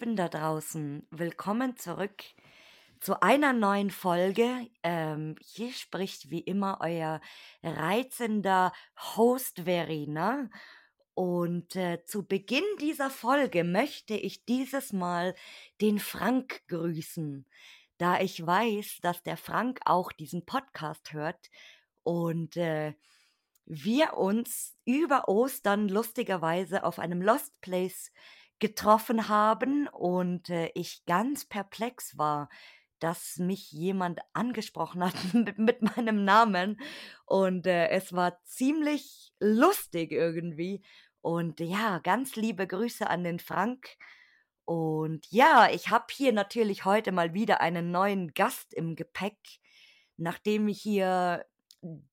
Lieben da draußen. Willkommen zurück zu einer neuen Folge. Ähm, hier spricht wie immer euer reizender Host Verena. Und äh, zu Beginn dieser Folge möchte ich dieses Mal den Frank grüßen, da ich weiß, dass der Frank auch diesen Podcast hört und äh, wir uns über Ostern lustigerweise auf einem Lost Place getroffen haben und äh, ich ganz perplex war, dass mich jemand angesprochen hat mit, mit meinem Namen und äh, es war ziemlich lustig irgendwie und ja, ganz liebe Grüße an den Frank. Und ja, ich habe hier natürlich heute mal wieder einen neuen Gast im Gepäck, nachdem ich hier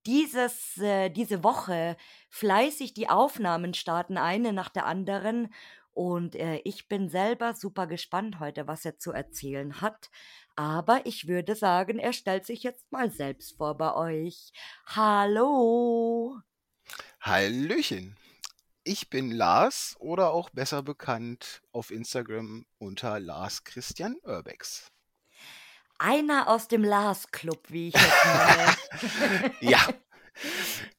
dieses, äh, diese Woche fleißig die Aufnahmen starten, eine nach der anderen. Und äh, ich bin selber super gespannt heute, was er zu erzählen hat. Aber ich würde sagen, er stellt sich jetzt mal selbst vor bei euch. Hallo. Hallöchen. Ich bin Lars oder auch besser bekannt auf Instagram unter Lars Christian Urbex. Einer aus dem Lars Club, wie ich jetzt nenne. Ja,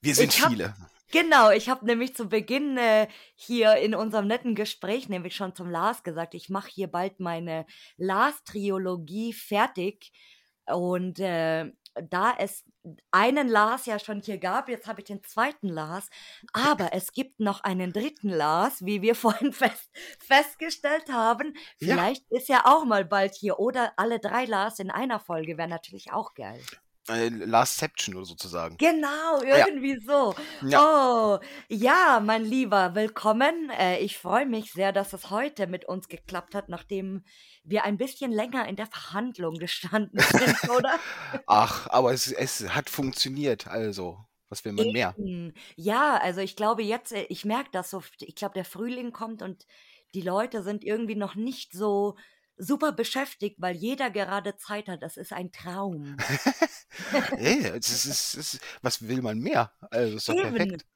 wir sind Ich hab viele. Genau, ich habe nämlich zu Beginn äh, hier in unserem netten Gespräch nämlich schon zum Lars gesagt, ich mache hier bald meine Lars-Triologie fertig. Und äh, da es einen Lars ja schon hier gab, jetzt habe ich den zweiten Lars, aber es gibt noch einen dritten Lars, wie wir vorhin fest, festgestellt haben. Ja, Vielleicht ist er auch mal bald hier oder alle drei Lars in einer Folge wäre natürlich auch geil. Äh, Lastception oder sozusagen. Genau, Ja, irgendwie so. ja. Oh, ja, mein Lieber, willkommen. Äh, ich freue mich sehr, dass es heute mit uns geklappt hat, nachdem wir ein bisschen länger in der Verhandlung gestanden sind, oder? Ach, aber es, es hat funktioniert, also. Was will man mehr? Eben. Ja, also ich glaube jetzt, äh, ich merke das so, ich glaube, der Frühling kommt und die Leute sind irgendwie noch nicht so super beschäftigt, weil jeder gerade Zeit hat. Das ist ein Traum. Ey, es ist, es ist, was will man mehr? Also ist doch Eben. perfekt.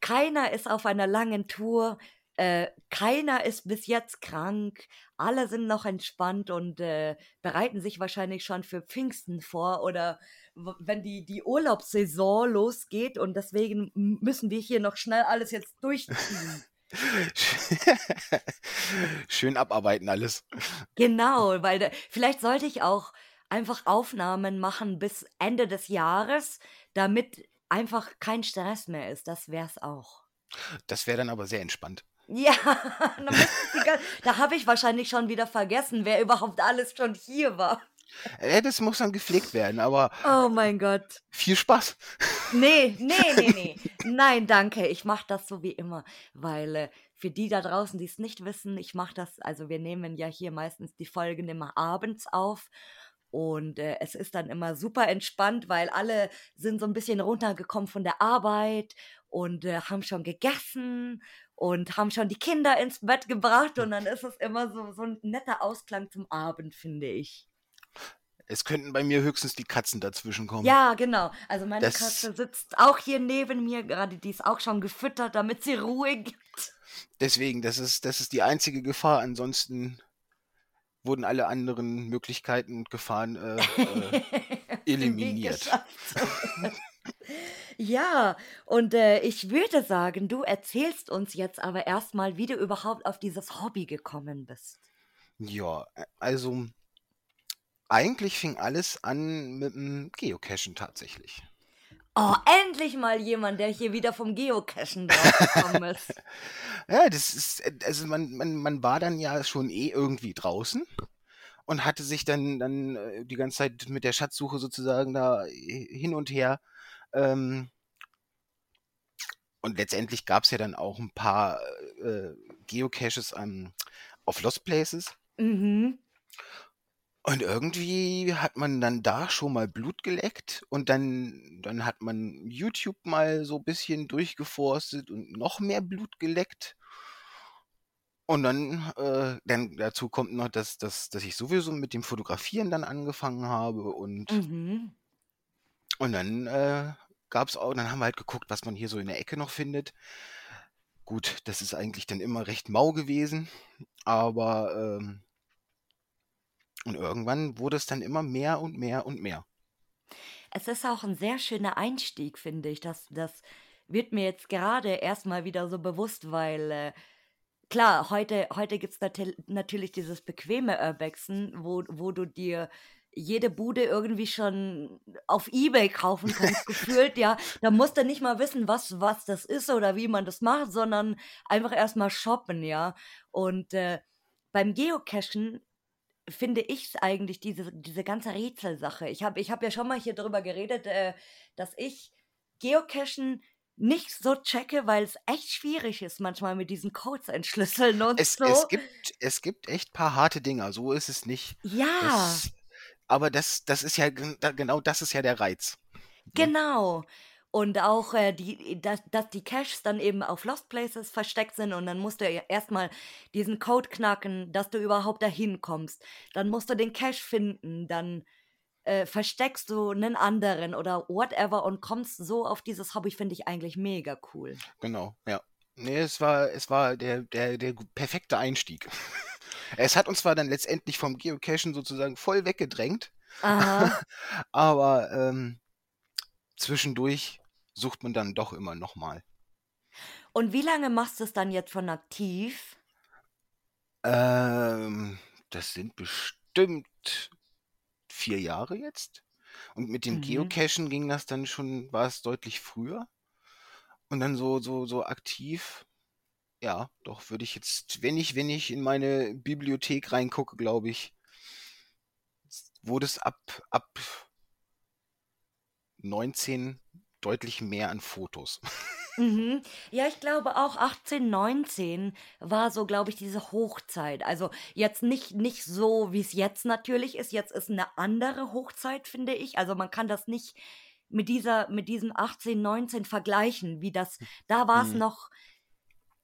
Keiner ist auf einer langen Tour. Äh, keiner ist bis jetzt krank. Alle sind noch entspannt und äh, bereiten sich wahrscheinlich schon für Pfingsten vor oder wenn die, die Urlaubssaison losgeht. Und deswegen müssen wir hier noch schnell alles jetzt durchziehen. Schön abarbeiten alles. Genau, weil da, vielleicht sollte ich auch einfach Aufnahmen machen bis Ende des Jahres, damit einfach kein Stress mehr ist. Das wär's auch. Das wäre dann aber sehr entspannt. Ja, da habe ich wahrscheinlich schon wieder vergessen, wer überhaupt alles schon hier war. Äh, das muss dann gepflegt werden, aber Oh mein Gott. viel Spaß. Nee, nee, nee, nee. Nein, danke. Ich mache das so wie immer, weil äh, für die da draußen, die es nicht wissen, ich mache das, also wir nehmen ja hier meistens die Folgen immer abends auf und äh, es ist dann immer super entspannt, weil alle sind so ein bisschen runtergekommen von der Arbeit und äh, haben schon gegessen und haben schon die Kinder ins Bett gebracht und dann ist es immer so, so ein netter Ausklang zum Abend, finde ich. Es könnten bei mir höchstens die Katzen dazwischen kommen. Ja, genau. Also meine Das, Katze sitzt auch hier neben mir, gerade die ist auch schon gefüttert, damit sie Ruhe gibt. deswegen, das ist, das ist die einzige Gefahr. Ansonsten wurden alle anderen Möglichkeiten und Gefahren äh, äh, eliminiert. Ja, und äh, ich würde sagen, du erzählst uns jetzt aber erstmal, wie du überhaupt auf dieses Hobby gekommen bist. Ja, äh, also eigentlich fing alles an mit dem Geocachen tatsächlich. Oh, endlich mal jemand, der hier wieder vom Geocachen draufgekommen ist. Ja, das ist, also man, man, man war dann ja schon eh irgendwie draußen und hatte sich dann, dann äh, die ganze Zeit mit der Schatzsuche sozusagen da äh, hin und her. Ähm, und letztendlich gab es ja dann auch ein paar äh, Geocaches an, auf Lost Places. Mhm. Und irgendwie hat man dann da schon mal Blut geleckt und dann, dann hat man YouTube mal so ein bisschen durchgeforstet und noch mehr Blut geleckt. Und dann, äh, dann dazu kommt noch, dass, dass, dass ich sowieso mit dem Fotografieren dann angefangen habe und, Mhm. und dann äh, gab es auch, dann haben wir halt geguckt, was man hier so in der Ecke noch findet. Gut, das ist eigentlich dann immer recht mau gewesen, aber ähm, und irgendwann wurde es dann immer mehr und mehr und mehr. Es ist auch ein sehr schöner Einstieg, finde ich. Das, das wird mir jetzt gerade erstmal wieder so bewusst, weil äh, klar, heute, heute gibt es natürlich dieses bequeme Urbexen, wo, wo du dir jede Bude irgendwie schon auf Ebay kaufen kannst, gefühlt, ja. Da musst du nicht mal wissen, was, was das ist oder wie man das macht, sondern einfach erstmal shoppen, ja. Und äh, beim Geocachen finde ich es eigentlich, diese, diese ganze Rätselsache. Ich habe ich hab ja schon mal hier drüber geredet, äh, dass ich Geocachen nicht so checke, weil es echt schwierig ist, manchmal mit diesen Codes entschlüsseln und Es, so. es gibt, es gibt echt paar harte Dinger, so ist es nicht. Ja, Das, aber das, das ist ja genau das ist ja der Reiz. Ne? genau. Und auch, äh, die, dass, dass die Caches dann eben auf Lost Places versteckt sind und dann musst du ja erstmal diesen Code knacken, dass du überhaupt dahin kommst. Dann musst du den Cache finden, dann äh, versteckst du einen anderen oder whatever und kommst so auf dieses Hobby, finde ich eigentlich mega cool. Genau, ja. Nee, es war, es war der, der, der perfekte Einstieg. Es hat uns zwar dann letztendlich vom Geocachen sozusagen voll weggedrängt, aber ähm, zwischendurch sucht man dann doch immer nochmal. Und wie lange machst du es dann jetzt von aktiv? Ähm, das sind bestimmt vier Jahre jetzt. Und mit dem Mhm. Geocachen ging das dann schon, war es deutlich früher. Und dann so, so, so aktiv, ja, doch würde ich jetzt, wenn ich, wenn ich in meine Bibliothek reingucke, glaube ich, wurde es ab, ab 19 deutlich mehr an Fotos. Mhm. Ja, ich glaube auch 18, 19 war so, glaube ich, diese Hochzeit. Also jetzt nicht, nicht so, wie es jetzt natürlich ist. Jetzt ist eine andere Hochzeit, finde ich. Also man kann das nicht mit dieser, mit diesem 18, 19 vergleichen, wie das, da war es Mhm. noch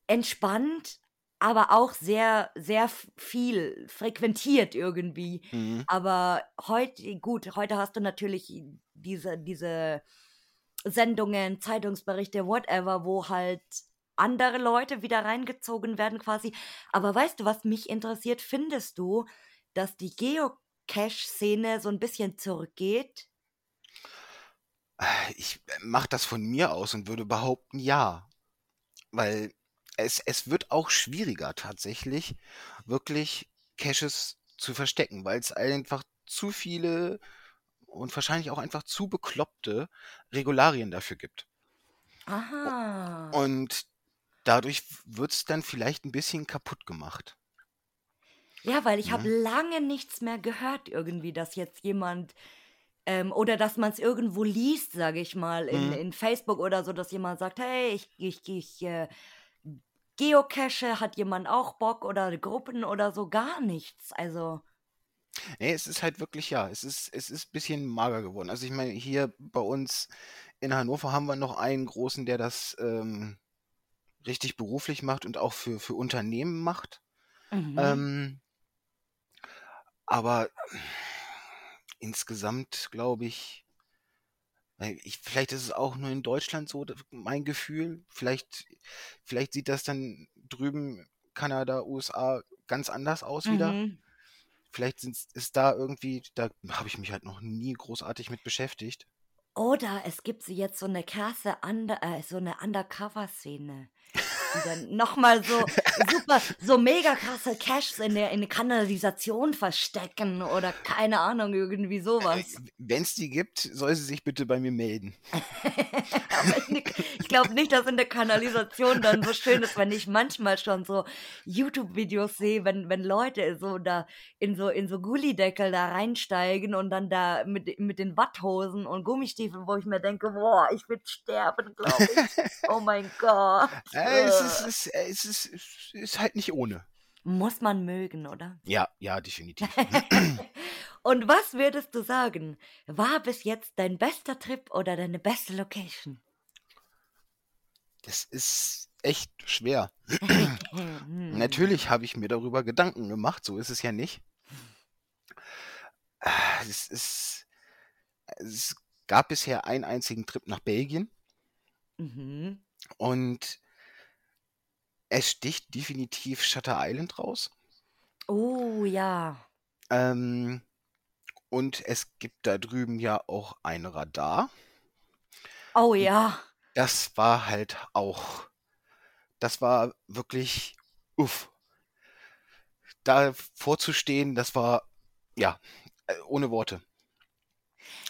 entspannt, aber auch sehr, sehr viel frequentiert irgendwie. Mhm. Aber heute, gut, heute hast du natürlich diese, diese Sendungen, Zeitungsberichte, whatever, wo halt andere Leute wieder reingezogen werden quasi. Aber weißt du, was mich interessiert? Findest du, dass die Geocache-Szene so ein bisschen zurückgeht? Ich mache das von mir aus und würde behaupten, ja. Weil es, es wird auch schwieriger tatsächlich, wirklich Caches zu verstecken, weil es einfach zu viele und wahrscheinlich auch einfach zu bekloppte Regularien dafür gibt. Aha. Und dadurch wird es dann vielleicht ein bisschen kaputt gemacht. Ja, weil ich habe Ne? lange nichts mehr gehört irgendwie, dass jetzt jemand ähm, oder dass man es irgendwo liest, sage ich mal, in, Mhm. in Facebook oder so, dass jemand sagt, hey, ich, ich, ich äh, geocache, hat jemand auch Bock oder Gruppen oder so, gar nichts. Also, Nee, es ist halt wirklich, ja, es ist, es ist ein bisschen mager geworden. Also ich meine, hier bei uns in Hannover haben wir noch einen großen, der das ähm, richtig beruflich macht und auch für, für Unternehmen macht. mhm. Ähm, aber insgesamt glaube ich, ich, vielleicht ist es auch nur in Deutschland so, mein Gefühl. Vielleicht, vielleicht sieht das dann drüben, Kanada, USA, ganz anders aus wieder. Vielleicht ist da irgendwie, da habe ich mich halt noch nie großartig mit beschäftigt. Oder es gibt so jetzt so eine krasse, Under, äh, so eine Undercover-Szene. Die dann nochmal so super, so mega krasse Caches in der, in der Kanalisation verstecken oder keine Ahnung, irgendwie sowas. Wenn es die gibt, soll sie sich bitte bei mir melden. Ich, glaube nicht, dass in der Kanalisation dann so schön ist, wenn ich manchmal schon so YouTube-Videos sehe, wenn, wenn Leute so da in so, in so Gullideckel da reinsteigen und dann da mit, mit den Watthosen und Gummistiefeln, wo ich mir denke, boah, ich will sterben, glaube ich. Oh mein Gott. Äh, es, Äh. ist, es, äh, es, ist, es ist halt nicht ohne. Muss man mögen, oder? Ja, ja, definitiv. Und was würdest du sagen? War bis jetzt dein bester Trip oder deine beste Location? Das ist echt schwer. Hm. Natürlich habe ich mir darüber Gedanken gemacht, so ist es ja nicht. Ah, Es ist, es gab bisher einen einzigen Trip nach Belgien Mhm. und es sticht definitiv Shutter Island raus. Oh ja. Ähm, und es gibt da drüben ja auch ein Radar. Oh ja. Das war halt auch, das war wirklich, uff. Da vorzustehen, das war, ja, äh, ohne Worte.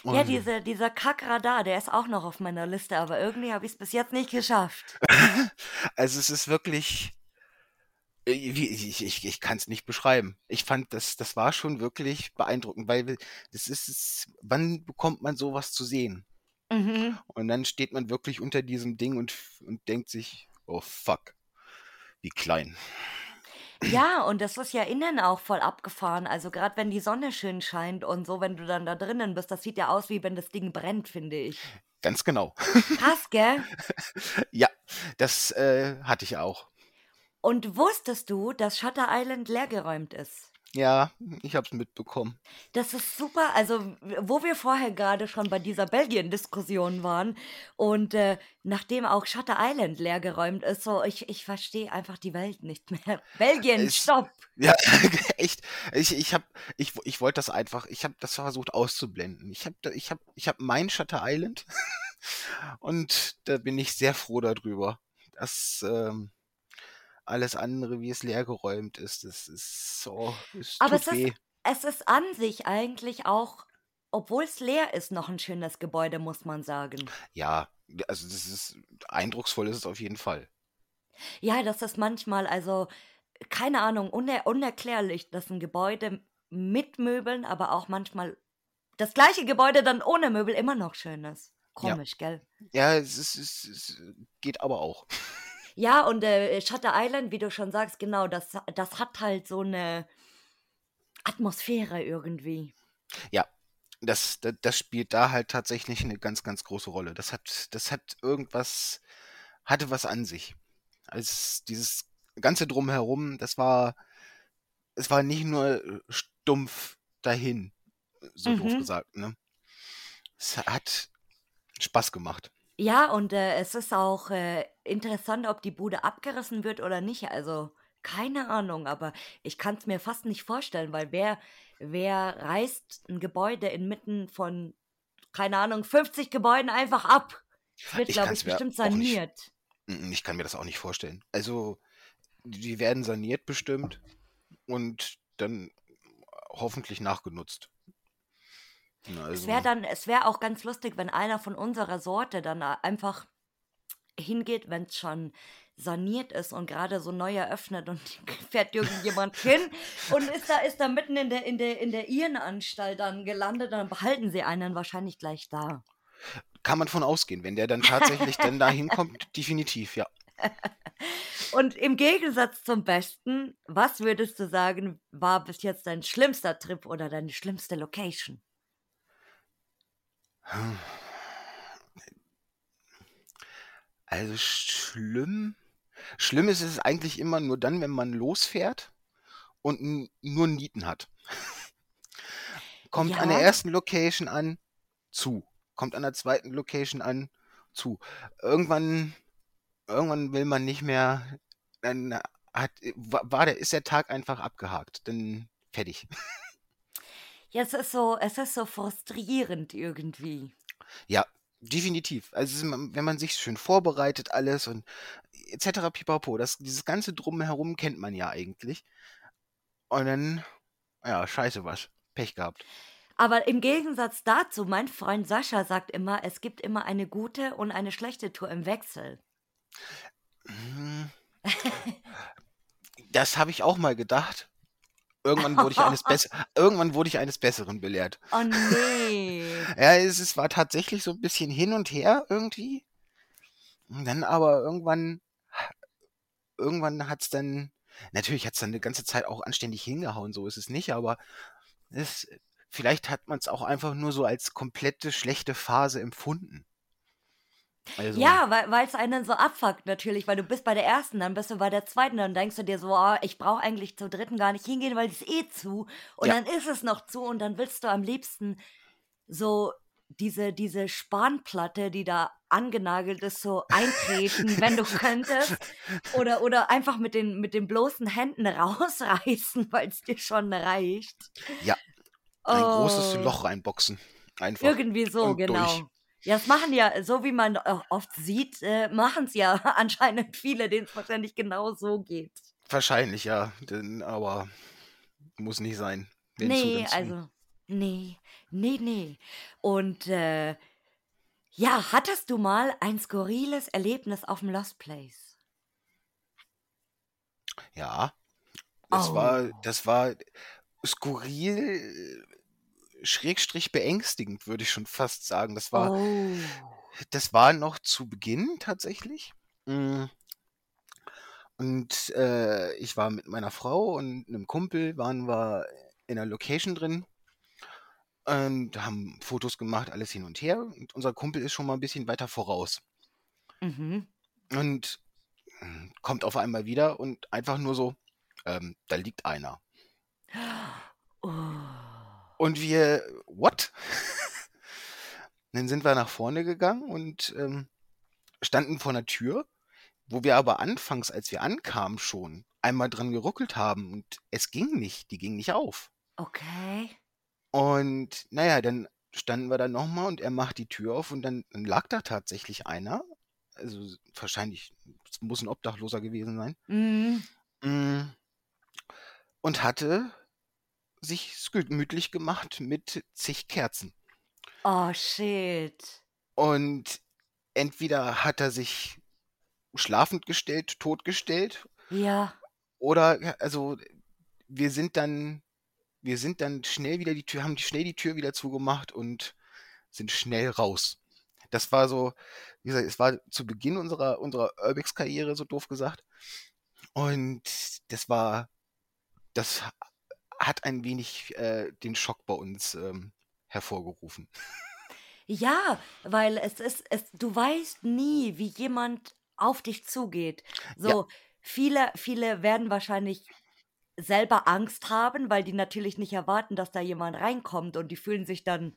Ja, Und diese, dieser Kackradar, der ist auch noch auf meiner Liste, aber irgendwie habe ich es bis jetzt nicht geschafft. also es ist wirklich, äh, ich, ich, ich kann es nicht beschreiben. Ich fand, das, das war schon wirklich beeindruckend, weil das ist, wann bekommt man sowas zu sehen? Mhm. Und dann steht man wirklich unter diesem Ding und, und denkt sich, oh fuck, wie klein. Ja, und das ist ja innen auch voll abgefahren. Also gerade wenn die Sonne schön scheint und so, wenn du dann da drinnen bist, das sieht ja aus, wie wenn das Ding brennt, finde ich. Ganz genau. Krass, gell? Ja, das äh, hatte ich auch. Und wusstest du, dass Shutter Island leergeräumt ist? Ja, ich habe es mitbekommen. Das ist super. Also, wo wir vorher gerade schon bei dieser Belgien-Diskussion waren und äh, nachdem auch Shutter Island leergeräumt ist, so, ich, ich verstehe einfach die Welt nicht mehr. Belgien, Es- stopp! Ja, echt. Ich, ich habe, ich, ich wollte das einfach, ich habe das versucht auszublenden. Ich habe, ich habe, ich habe mein Shutter Island und da bin ich sehr froh darüber. dass ähm, alles andere, wie es leergeräumt ist, das ist so, es Aber es weh. ist, es ist an sich eigentlich auch, obwohl es leer ist, noch ein schönes Gebäude, muss man sagen. Ja, also das ist eindrucksvoll ist es auf jeden Fall. Ja, das ist manchmal, also, keine Ahnung, uner unerklärlich, dass ein Gebäude mit Möbeln, aber auch manchmal das gleiche Gebäude dann ohne Möbel immer noch schön ist. Ja. Komisch, gell? Ja, es, ist, es, es geht aber auch. Ja, und äh, Shutter Island, wie du schon sagst, genau, das, das hat halt so eine Atmosphäre irgendwie. Ja, das, das, das spielt da halt tatsächlich eine ganz, ganz große Rolle. Das hat, das hat irgendwas, hatte was an sich. Als dieses ganze Drumherum, das war, es war nicht nur äh, stumpf dahin, so doof Mhm. gesagt, ne? Es hat Spaß gemacht. Ja, und äh, es ist auch äh, interessant, ob die Bude abgerissen wird oder nicht. Also, keine Ahnung, aber ich kann es mir fast nicht vorstellen, weil wer, wer reißt ein Gebäude inmitten von, keine Ahnung, 50 Gebäuden einfach ab? Es wird, Ich glaube ich, bestimmt auch nicht- saniert. Mm, Ich kann mir das auch nicht vorstellen. Also, die werden saniert bestimmt und dann hoffentlich nachgenutzt. Na, Es Also, wäre dann, es wäre auch ganz lustig, wenn einer von unserer Sorte dann a- einfach hingeht, wenn es schon saniert ist und gerade so neu eröffnet und fährt irgendjemand hin und ist da, ist da mitten in der, in der, in der Irrenanstalt dann gelandet, dann behalten sie einen wahrscheinlich gleich da. kann man von ausgehen, wenn der dann tatsächlich dann da hinkommt, definitiv, ja. Und im Gegensatz zum Besten, was würdest du sagen, war bis jetzt dein schlimmster Trip oder deine schlimmste Location? Also schlimm. Schlimm ist es eigentlich immer nur dann, wenn man losfährt und n- nur Nieten hat. Kommt an der Ja. ersten Location an, zu. Kommt an der zweiten Location an, zu. Irgendwann, irgendwann will man nicht mehr, dann hat, wa- war der, ist der Tag einfach abgehakt. Dann fertig. Ja, es ist so, es ist so frustrierend irgendwie. Ja, definitiv. Also wenn man sich schön vorbereitet, alles und etc. pipapo, das, dieses ganze Drumherum kennt man ja eigentlich. Und dann, ja, scheiße was. Pech gehabt. Aber im Gegensatz dazu, mein Freund Sascha sagt immer, es gibt immer eine gute und eine schlechte Tour im Wechsel. Hm. Das habe ich auch mal gedacht. Irgendwann wurde ich eines Bess irgendwann wurde ich eines Besseren belehrt. Oh nee. Ja, es, es war tatsächlich so ein bisschen hin und her irgendwie. Und dann aber irgendwann, irgendwann hat's dann, natürlich hat's dann eine ganze Zeit auch anständig hingehauen, so ist es nicht, aber es, vielleicht hat man es auch einfach nur so als komplette schlechte Phase empfunden. Also, Ja, weil es einen so abfuckt natürlich, weil du bist bei der ersten, dann bist du bei der zweiten, dann denkst du dir so, oh, ich brauche eigentlich zur dritten gar nicht hingehen, weil es eh zu. Und Ja. dann ist es noch zu und dann willst du am liebsten so diese, diese Spanplatte, die da angenagelt ist, so eintreten, wenn du könntest. Oder, oder einfach mit den, mit den bloßen Händen rausreißen, weil es dir schon reicht. Ja. Ein oh. großes Loch reinboxen. Einfach. Irgendwie so, genau. Durch. Ja, das machen ja, so wie man oft sieht, äh, machen es ja anscheinend viele, denen es wahrscheinlich genau so geht. Wahrscheinlich, ja. Denn, aber muss nicht sein. Nee, also, nee, nee, nee. Und äh, ja, hattest du mal ein skurriles Erlebnis auf dem Lost Place? Ja. Das oh. war, das war skurril, schrägstrich beängstigend, würde ich schon fast sagen. Das war, oh. das war noch zu Beginn tatsächlich. Mm. Und äh, ich war mit meiner Frau und einem Kumpel, waren wir in einer Location drin und haben Fotos gemacht, alles hin und her. Und unser Kumpel ist schon mal ein bisschen weiter voraus. Mhm. Und hm, kommt auf einmal wieder und einfach nur so, ähm, da liegt einer. Und wir, what? dann sind wir nach vorne gegangen und ähm, standen vor einer Tür, wo wir aber anfangs, als wir ankamen, schon einmal dran geruckelt haben und es ging nicht, die ging nicht auf. Okay. Und naja, dann standen wir da nochmal und er macht die Tür auf und dann, dann lag da tatsächlich einer. Also wahrscheinlich, es muss ein Obdachloser gewesen sein. Mhm. Mm. Und hatte sich gemütlich gemacht mit zig Kerzen. Oh, shit. Und entweder hat er sich schlafend gestellt, totgestellt. Ja. Oder, also, wir sind dann wir sind dann schnell wieder die Tür, haben schnell die Tür wieder zugemacht und sind schnell raus. Das war so, wie gesagt, es war zu Beginn unserer, unserer Urbex-Karriere, so doof gesagt. Und das war, das hat ein wenig äh, den Schock bei uns ähm, hervorgerufen. Ja, weil es ist, es, du weißt nie, wie jemand auf dich zugeht. So, ja. viele, viele werden wahrscheinlich selber Angst haben, weil die natürlich nicht erwarten, dass da jemand reinkommt und die fühlen sich dann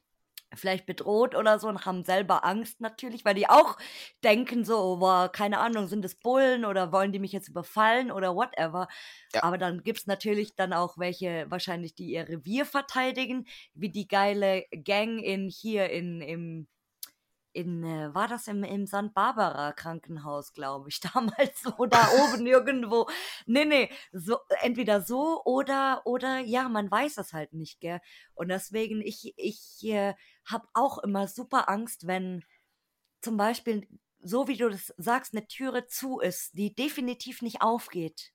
vielleicht bedroht oder so und haben selber Angst natürlich, weil die auch denken so, oh, boah, keine Ahnung, sind es Bullen oder wollen die mich jetzt überfallen oder whatever. Ja. Aber dann gibt es natürlich dann auch welche wahrscheinlich, die ihr Revier verteidigen, wie die geile Gang in hier in, im in, äh, war das im, im St. Barbara Krankenhaus, glaube ich, damals so da oben irgendwo. Nee, nee, so, entweder so oder, oder, ja, man weiß es halt nicht, gell. Und deswegen, ich, ich äh, habe auch immer super Angst, wenn zum Beispiel, so wie du das sagst, eine Türe zu ist, die definitiv nicht aufgeht.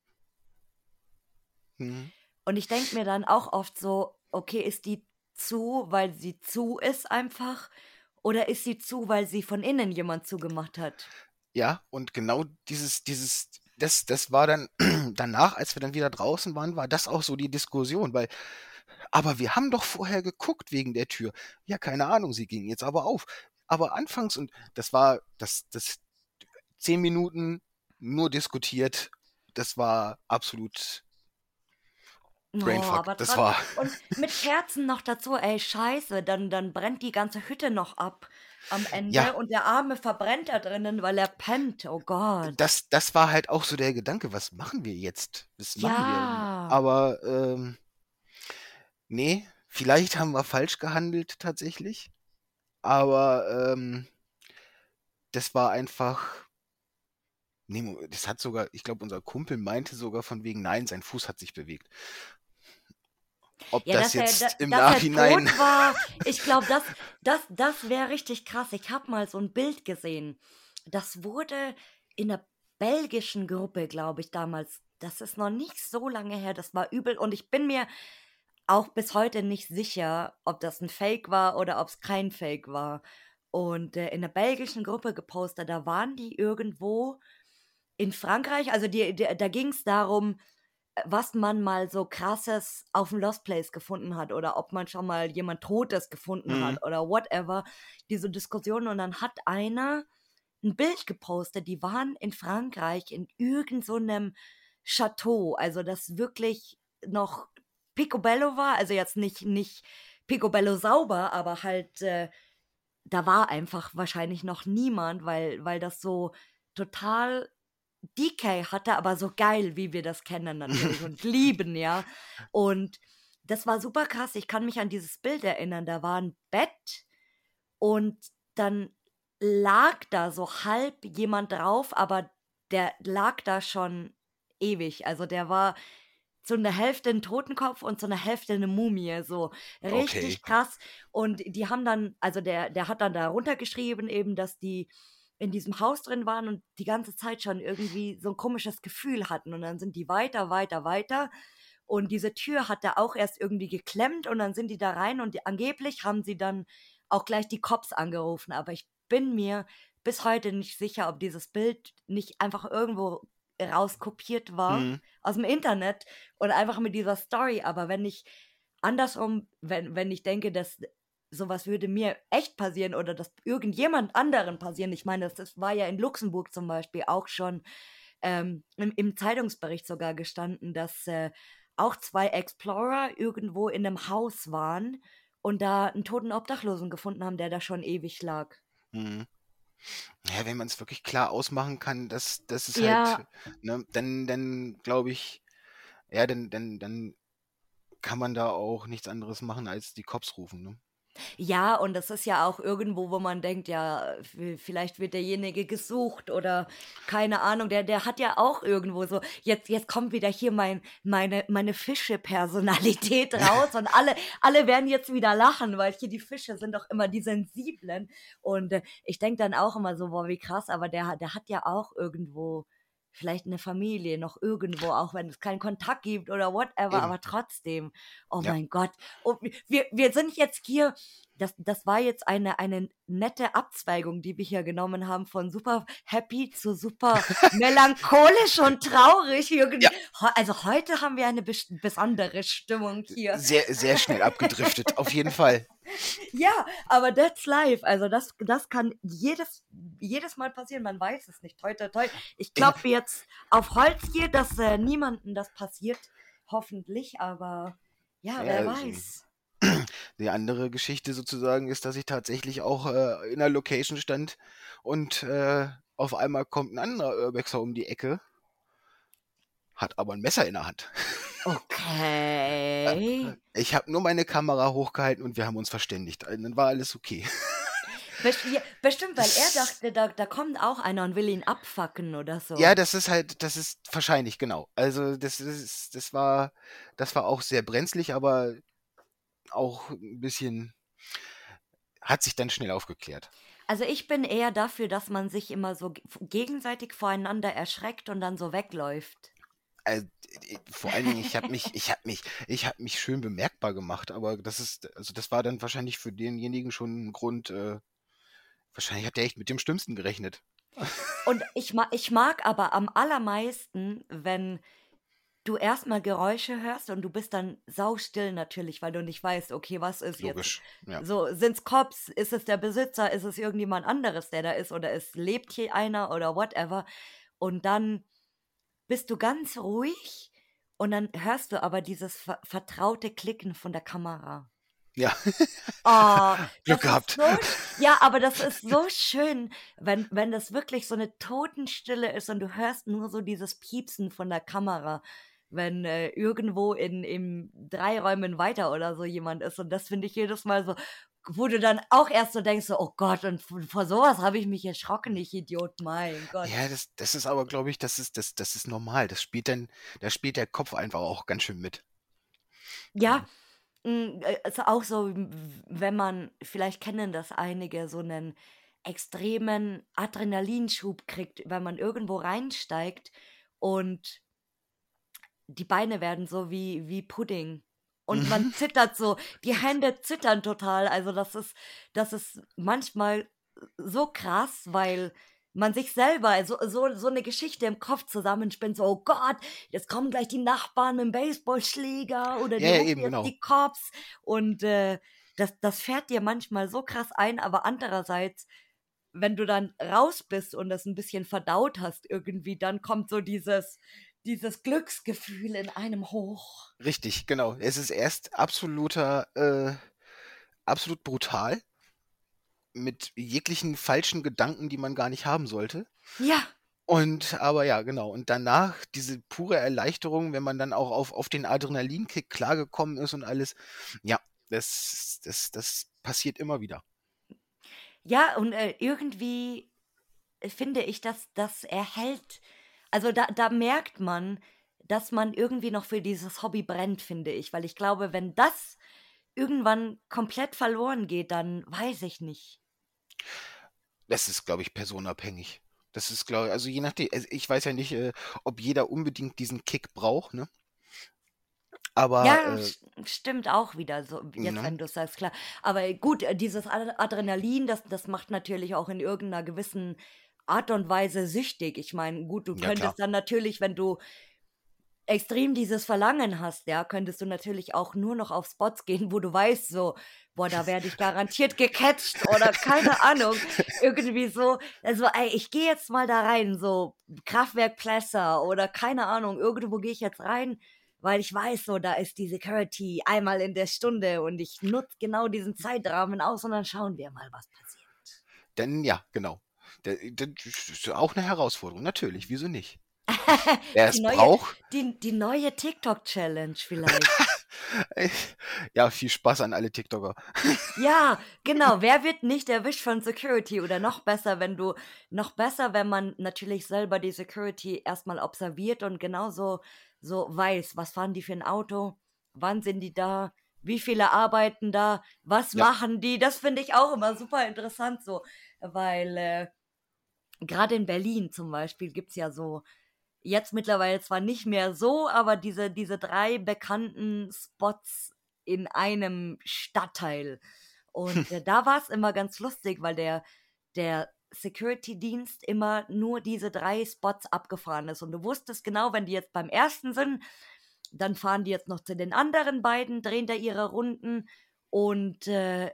Mhm. Und ich denke mir dann auch oft so, okay, ist die zu, weil sie zu ist einfach? Oder ist sie zu, weil sie von innen jemand zugemacht hat? Ja, und genau dieses, dieses, das, das war dann danach, als wir dann wieder draußen waren, war das auch so die Diskussion, weil, aber wir haben doch vorher geguckt wegen der Tür. Ja, keine Ahnung, sie ging jetzt aber auf. Aber anfangs, und das war, das, das, zehn Minuten nur diskutiert, das war absolut Brainfuck, oh, das war. Und mit Kerzen noch dazu, ey, scheiße, dann, dann brennt die ganze Hütte noch ab am Ende ja. und der Arme verbrennt da drinnen, weil er pennt. Oh Gott. Das, das war halt auch so der Gedanke, was machen wir jetzt? Was ja. machen wir? Aber ähm, nee, vielleicht haben wir falsch gehandelt tatsächlich. Aber ähm, das war einfach. Nee, das hat sogar, ich glaube, unser Kumpel meinte sogar von wegen, nein, sein Fuß hat sich bewegt. Ob ja, das jetzt er, im Nachhinein. war, ich glaube, das, das, das wäre richtig krass. Ich habe mal so ein Bild gesehen. Das wurde in einer belgischen Gruppe, glaube ich, damals. Das ist noch nicht so lange her. Das war übel. Und ich bin mir auch bis heute nicht sicher, ob das ein Fake war oder ob es kein Fake war. Und äh, in einer belgischen Gruppe gepostet, da waren die irgendwo in Frankreich. Also die, die da ging es darum, was man mal so krasses auf dem Lost Place gefunden hat oder ob man schon mal jemand Totes gefunden mhm. hat oder whatever. Diese Diskussion und dann hat einer ein Bild gepostet, die waren in Frankreich in irgendeinem so Chateau, also das wirklich noch Picobello war, also jetzt nicht, nicht Picobello sauber, aber halt äh, da war einfach wahrscheinlich noch niemand, weil, weil das so total DK hatte, aber so geil, wie wir das kennen natürlich und lieben, ja. Und das war super krass. Ich kann mich an dieses Bild erinnern. Da war ein Bett und dann lag da so halb jemand drauf, aber der lag da schon ewig. Also der war so eine Hälfte ein Totenkopf und so eine Hälfte eine Mumie, so richtig Okay. krass. Und die haben dann, also der, der hat dann da runtergeschrieben, eben, dass die in diesem Haus drin waren und die ganze Zeit schon irgendwie so ein komisches Gefühl hatten. Und dann sind die weiter, weiter, weiter. Und diese Tür hat er auch erst irgendwie geklemmt und dann sind die da rein und die, angeblich haben sie dann auch gleich die Cops angerufen. Aber ich bin mir bis heute nicht sicher, ob dieses Bild nicht einfach irgendwo rauskopiert war Mhm. aus dem Internet und einfach mit dieser Story. Aber wenn ich andersrum, wenn, wenn ich denke, dass sowas würde mir echt passieren oder dass irgendjemand anderen passieren. Ich meine, das, das war ja in Luxemburg zum Beispiel auch schon ähm, im, im Zeitungsbericht sogar gestanden, dass äh, auch zwei Explorer irgendwo in einem Haus waren und da einen toten Obdachlosen gefunden haben, der da schon ewig lag. Mhm. Ja, wenn man es wirklich klar ausmachen kann, dass das ist Ja. halt, ne, dann, dann glaube ich, ja, dann, dann, dann kann man da auch nichts anderes machen, als die Cops rufen, ne? Ja, und das ist ja auch irgendwo, wo man denkt, ja, vielleicht wird derjenige gesucht oder keine Ahnung, der, der hat ja auch irgendwo so, jetzt, jetzt kommt wieder hier mein, meine, meine Fische-Personalität raus und alle, alle werden jetzt wieder lachen, weil hier die Fische sind doch immer die Sensiblen. Und äh, ich denke dann auch immer so, boah, wie krass, aber der, der hat ja auch irgendwo vielleicht eine Familie noch irgendwo, auch wenn es keinen Kontakt gibt oder whatever, Eben. aber trotzdem, oh Ja. mein Gott. Und wir, wir sind jetzt hier, das, das war jetzt eine, eine nette Abzweigung, die wir hier genommen haben, von super happy zu super melancholisch und traurig. Ja. Also heute haben wir eine bes besondere Stimmung hier. Sehr, sehr schnell abgedriftet, auf jeden Fall. Ja, aber that's life. Also das, das kann jedes, jedes Mal passieren. Man weiß es nicht. Toi, toi, toi. Ich klopfe jetzt auf Holz hier, dass äh, niemandem das passiert. Hoffentlich, aber ja, Ja, wer also- weiß. Die andere Geschichte sozusagen ist, dass ich tatsächlich auch äh, in der Location stand und äh, auf einmal kommt ein anderer Urbexer um die Ecke, hat aber ein Messer in der Hand. Okay. Ich habe nur meine Kamera hochgehalten und wir haben uns verständigt. Also, Dann war alles okay. Bestimmt, weil er dachte, da, da kommt auch einer und will ihn abfacken oder so. Ja, das ist halt, das ist wahrscheinlich genau. Also das ist, das war, das war auch sehr brenzlig, aber auch ein bisschen, hat sich dann schnell aufgeklärt. Also ich bin eher dafür, dass man sich immer so ge- gegenseitig voreinander erschreckt und dann so wegläuft. Also, äh, vor allen Dingen, ich habe mich, ich habe mich, ich habe mich schön bemerkbar gemacht, aber das ist, also das war dann wahrscheinlich für denjenigen schon ein Grund, äh, wahrscheinlich hat der echt mit dem Schlimmsten gerechnet. Und ich, ma ich mag aber am allermeisten, wenn du erstmal Geräusche hörst und du bist dann saustill natürlich, weil du nicht weißt, okay, was ist jetzt? Logisch. Ja. So, sind's Cops? Ist es der Besitzer? Ist es irgendjemand anderes, der da ist? Oder es lebt hier einer oder whatever? Und dann bist du ganz ruhig und dann hörst du aber dieses ver vertraute Klicken von der Kamera. Ja. Oh, Glück gehabt. So, ja, aber das ist so schön, wenn, wenn das wirklich so eine Totenstille ist und du hörst nur so dieses Piepsen von der Kamera, wenn äh, irgendwo in, in drei Räumen weiter oder so jemand ist. Und das finde ich jedes Mal so, wo du dann auch erst so denkst, so, oh Gott, und vor sowas habe ich mich erschrocken, ich Idiot, mein Gott. Ja, das, das ist aber, glaube ich, das ist, das, das ist normal. Das spielt dann, da spielt der Kopf einfach auch ganz schön mit. Ja, mm, äh, ist auch so, wenn man, vielleicht kennen das einige, so einen extremen Adrenalinschub kriegt, wenn man irgendwo reinsteigt und die Beine werden so wie, wie Pudding. Und man zittert so, die Hände zittern total. Also das ist, das ist manchmal so krass, weil man sich selber so, so, so eine Geschichte im Kopf zusammenspinnt, so, oh Gott, jetzt kommen gleich die Nachbarn mit dem Baseballschläger oder die Ja, ja, genau. die Cops und äh, das, das fährt dir manchmal so krass ein, aber andererseits, wenn du dann raus bist und das ein bisschen verdaut hast irgendwie, dann kommt so dieses, dieses Glücksgefühl in einem hoch. Richtig, genau. Es ist erst absoluter, äh, absolut brutal mit jeglichen falschen Gedanken, die man gar nicht haben sollte. Ja. Und aber ja, genau. Und danach diese pure Erleichterung, wenn man dann auch auf, auf den Adrenalinkick klargekommen ist und alles. Ja, das, das, das passiert immer wieder. Ja, und äh, irgendwie finde ich, dass das erhält. Also da, da merkt man, dass man irgendwie noch für dieses Hobby brennt, finde ich. Weil ich glaube, wenn das irgendwann komplett verloren geht, dann weiß ich nicht. Das ist, glaube ich, personabhängig. Das ist, glaube ich, also je nachdem, also ich weiß ja nicht, äh, ob jeder unbedingt diesen Kick braucht, ne? Aber. Ja, Äh, stimmt auch wieder, so jetzt, ne? wenn du sagst, klar. Aber gut, äh, dieses Adrenalin, das, das macht natürlich auch in irgendeiner gewissen Art und Weise süchtig. Ich meine, gut, du Ja, könntest klar. dann natürlich, wenn du extrem dieses Verlangen hast, ja, könntest du natürlich auch nur noch auf Spots gehen, wo du weißt, so, boah, da werde ich garantiert gecatcht oder keine Ahnung, irgendwie so. Also, ey, ich gehe jetzt mal da rein, so Kraftwerk Plesser oder keine Ahnung, irgendwo gehe ich jetzt rein, weil ich weiß, so, da ist die Security einmal in der Stunde und ich nutze genau diesen Zeitrahmen aus und dann schauen wir mal, was passiert. Denn ja, genau. Da- Das ist auch eine Herausforderung, natürlich, wieso nicht? Wer es Die neue, braucht, die, die neue TikTok-Challenge vielleicht. ja, viel Spaß an alle TikToker. Ja, genau. Wer wird nicht erwischt von Security? Oder noch besser, wenn du, noch besser, wenn man natürlich selber die Security erstmal observiert und genauso so weiß, was fahren die für ein Auto, wann sind die da, wie viele arbeiten da, was Ja, machen die? Das finde ich auch immer super interessant so, weil äh, gerade in Berlin zum Beispiel gibt es ja so, jetzt mittlerweile zwar nicht mehr so, aber diese, diese drei bekannten Spots in einem Stadtteil. Und äh, da war es immer ganz lustig, weil der, der Security-Dienst immer nur diese drei Spots abgefahren ist. Und du wusstest genau, wenn die jetzt beim ersten sind, dann fahren die jetzt noch zu den anderen beiden, drehen da ihre Runden und äh,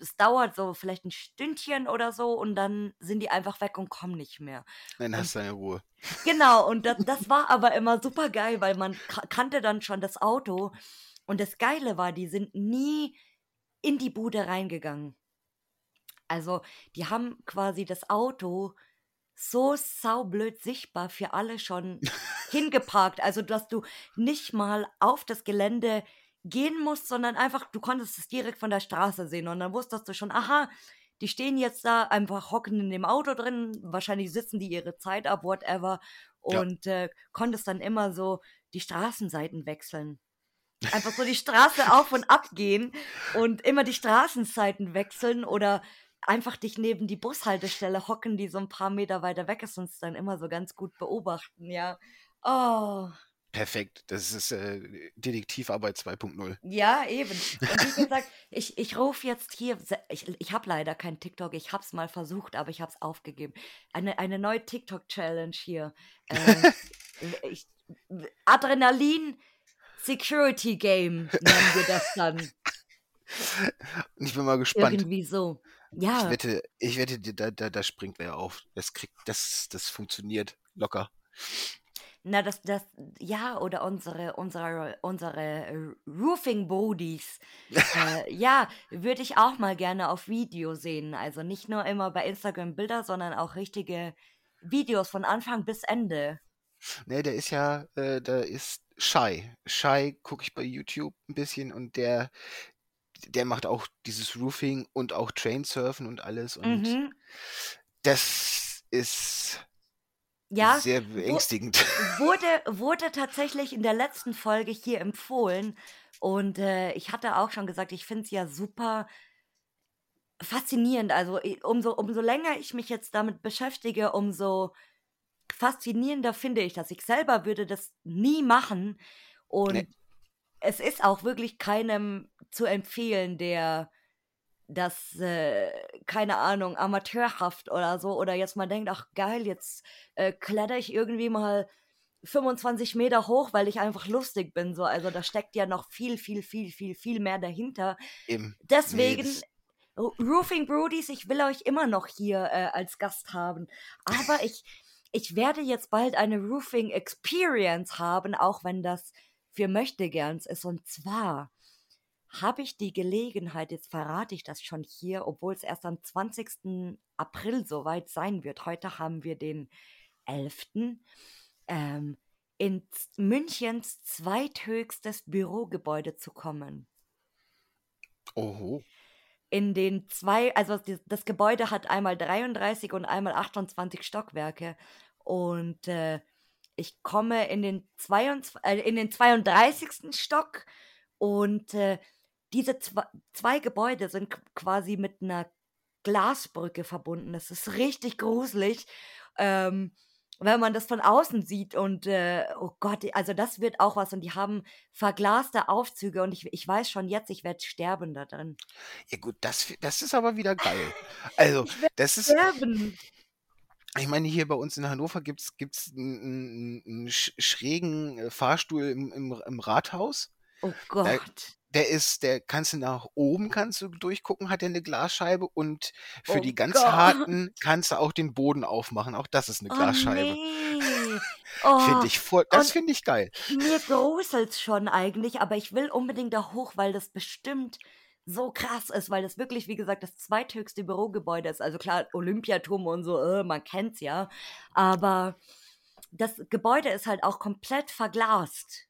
es dauert so vielleicht ein Stündchen oder so und dann sind die einfach weg und kommen nicht mehr. dann hast du deine Ruhe. genau, und das, das war aber immer super geil, weil man ka- kannte dann schon das Auto. Und das Geile war, die sind nie in die Bude reingegangen. Also, die haben quasi das Auto so saublöd sichtbar für alle schon hingeparkt. Also, dass du nicht mal auf das Gelände gehen musst, sondern einfach, du konntest es direkt von der Straße sehen. Und dann wusstest du schon, aha, die stehen jetzt da, einfach hocken in dem Auto drin. Wahrscheinlich sitzen die ihre Zeit ab, whatever. Ja. Und äh, konntest dann immer so die Straßenseiten wechseln. Einfach so die Straße auf und ab gehen und immer die Straßenseiten wechseln oder einfach dich neben die Bushaltestelle hocken, die so ein paar Meter weiter weg ist und es dann immer so ganz gut beobachten, ja. Oh, Perfekt. Das ist äh, Detektivarbeit 2.0. ja, eben. Und wie gesagt, ich, ich rufe jetzt hier, ich, ich habe leider kein TikTok, ich habe es mal versucht, aber ich habe es aufgegeben. Eine, eine neue TikTok-Challenge hier. Äh, ich, Adrenalin Security Game nennen wir das dann. Und ich bin mal gespannt. Irgendwie so. Ich Ja, wette, ich wette, da, da, da springt wer auf. Das kriegt, das, das funktioniert locker. Na, das, das, ja, oder unsere, unsere, unsere Roofing Bodies. Äh, ja, würde ich auch mal gerne auf Video sehen. Also nicht nur immer bei Instagram Bilder, sondern auch richtige Videos von Anfang bis Ende. Ne, der ist ja, äh, da ist Shy. Shy gucke ich bei YouTube ein bisschen und der, der macht auch dieses Roofing und auch Trainsurfen und alles und Mhm. das ist Ja, sehr beängstigend. wurde, wurde tatsächlich in der letzten Folge hier empfohlen. Und äh, ich hatte auch schon gesagt, ich finde es ja super faszinierend. Also umso, umso länger ich mich jetzt damit beschäftige, umso faszinierender finde ich das. Ich selber würde das nie machen. Und es ist auch wirklich keinem zu empfehlen, der das, äh, keine Ahnung, amateurhaft oder so, oder jetzt mal denkt, ach geil, jetzt äh, kletter ich irgendwie mal 25 Meter hoch, weil ich einfach lustig bin. So, also da steckt ja noch viel, viel, viel, viel, viel mehr dahinter. eben. Nee, Deswegen, Ro- Roofing Brodies, ich will euch immer noch hier äh, als Gast haben. Aber ich, ich werde jetzt bald eine Roofing Experience haben, auch wenn das für Möchtegerns ist. Und zwar habe ich die Gelegenheit, jetzt verrate ich das schon hier, obwohl es erst am 20. April soweit sein wird. Heute haben wir den 11. Ähm, in Münchens zweithöchstes Bürogebäude zu kommen. Oho. In den zwei, also das Gebäude hat einmal 33 und einmal 28 Stockwerke. Und äh, ich komme in den, 22, äh, in den 32. Stock und äh, diese zwei, zwei Gebäude sind quasi mit einer Glasbrücke verbunden. Das ist richtig gruselig, ähm, wenn man das von außen sieht. Und äh, oh Gott, also das wird auch was. Und die haben verglaste Aufzüge und ich, ich weiß schon jetzt, ich werde sterben da drin. Ja gut, das, das ist aber wieder geil. Also, das ist. Sterben. Ich meine, hier bei uns in Hannover gibt es einen, einen schrägen äh, Fahrstuhl im, im, im Rathaus. Oh Gott. Da, der ist, der kannst du nach oben kannst du durchgucken, hat er eine Glasscheibe und für Oh die ganz Gott. harten kannst du auch den Boden aufmachen. Auch das ist eine Oh Glasscheibe. nee. Finde Oh, ich voll, das finde ich geil. mir gruselt's schon eigentlich, aber ich will unbedingt da hoch, weil das bestimmt so krass ist, weil das wirklich, wie gesagt, das zweithöchste Bürogebäude ist. Also klar, Olympiaturm und so, äh, man kennt's ja. Aber das Gebäude ist halt auch komplett verglast.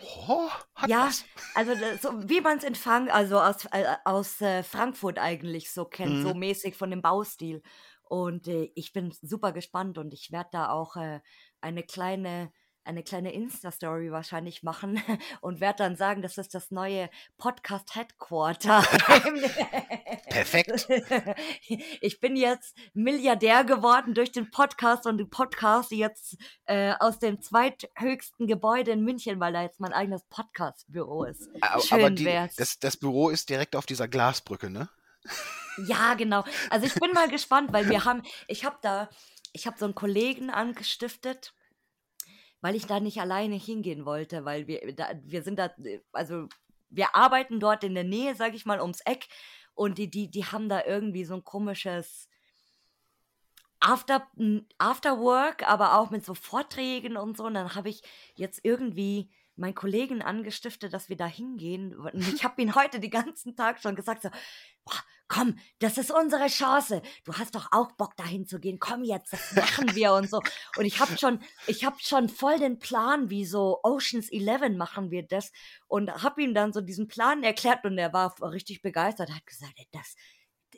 Oh, hat Ja, was. also so wie man es in Frank also aus, äh, aus äh, Frankfurt eigentlich so kennt, so Mhm. mäßig von dem Baustil. Und äh, ich bin super gespannt und ich werde da auch äh, eine kleine eine kleine Insta-Story wahrscheinlich machen und werde dann sagen, das ist das neue Podcast-Headquarter. Perfekt. ich bin jetzt Milliardär geworden durch den Podcast und den Podcast jetzt äh, aus dem zweithöchsten Gebäude in München, weil da jetzt mein eigenes Podcast-Büro ist. Aber Schön die, wär's. das, das Büro ist direkt auf dieser Glasbrücke, ne? Ja, genau. Also ich bin mal gespannt, weil wir haben, ich habe da, ich habe so einen Kollegen angestiftet, weil ich da nicht alleine hingehen wollte, weil wir, da, wir sind da, also wir arbeiten dort in der Nähe, sag ich mal, ums Eck und die, die, die haben da irgendwie so ein komisches After, After Work, aber auch mit so Vorträgen und so. Und dann habe ich jetzt irgendwie meinen Kollegen angestiftet, dass wir da hingehen. Und ich habe ihn heute den ganzen Tag schon gesagt, so, "Boah, komm, das ist unsere Chance. Du hast doch auch Bock dahin zu gehen. Komm jetzt, das machen wir und so. Und ich habe schon, ich habe schon voll den Plan, wie so Oceans 11 machen wir das. Und habe ihm dann so diesen Plan erklärt und er war richtig begeistert. Hat gesagt, ey, das,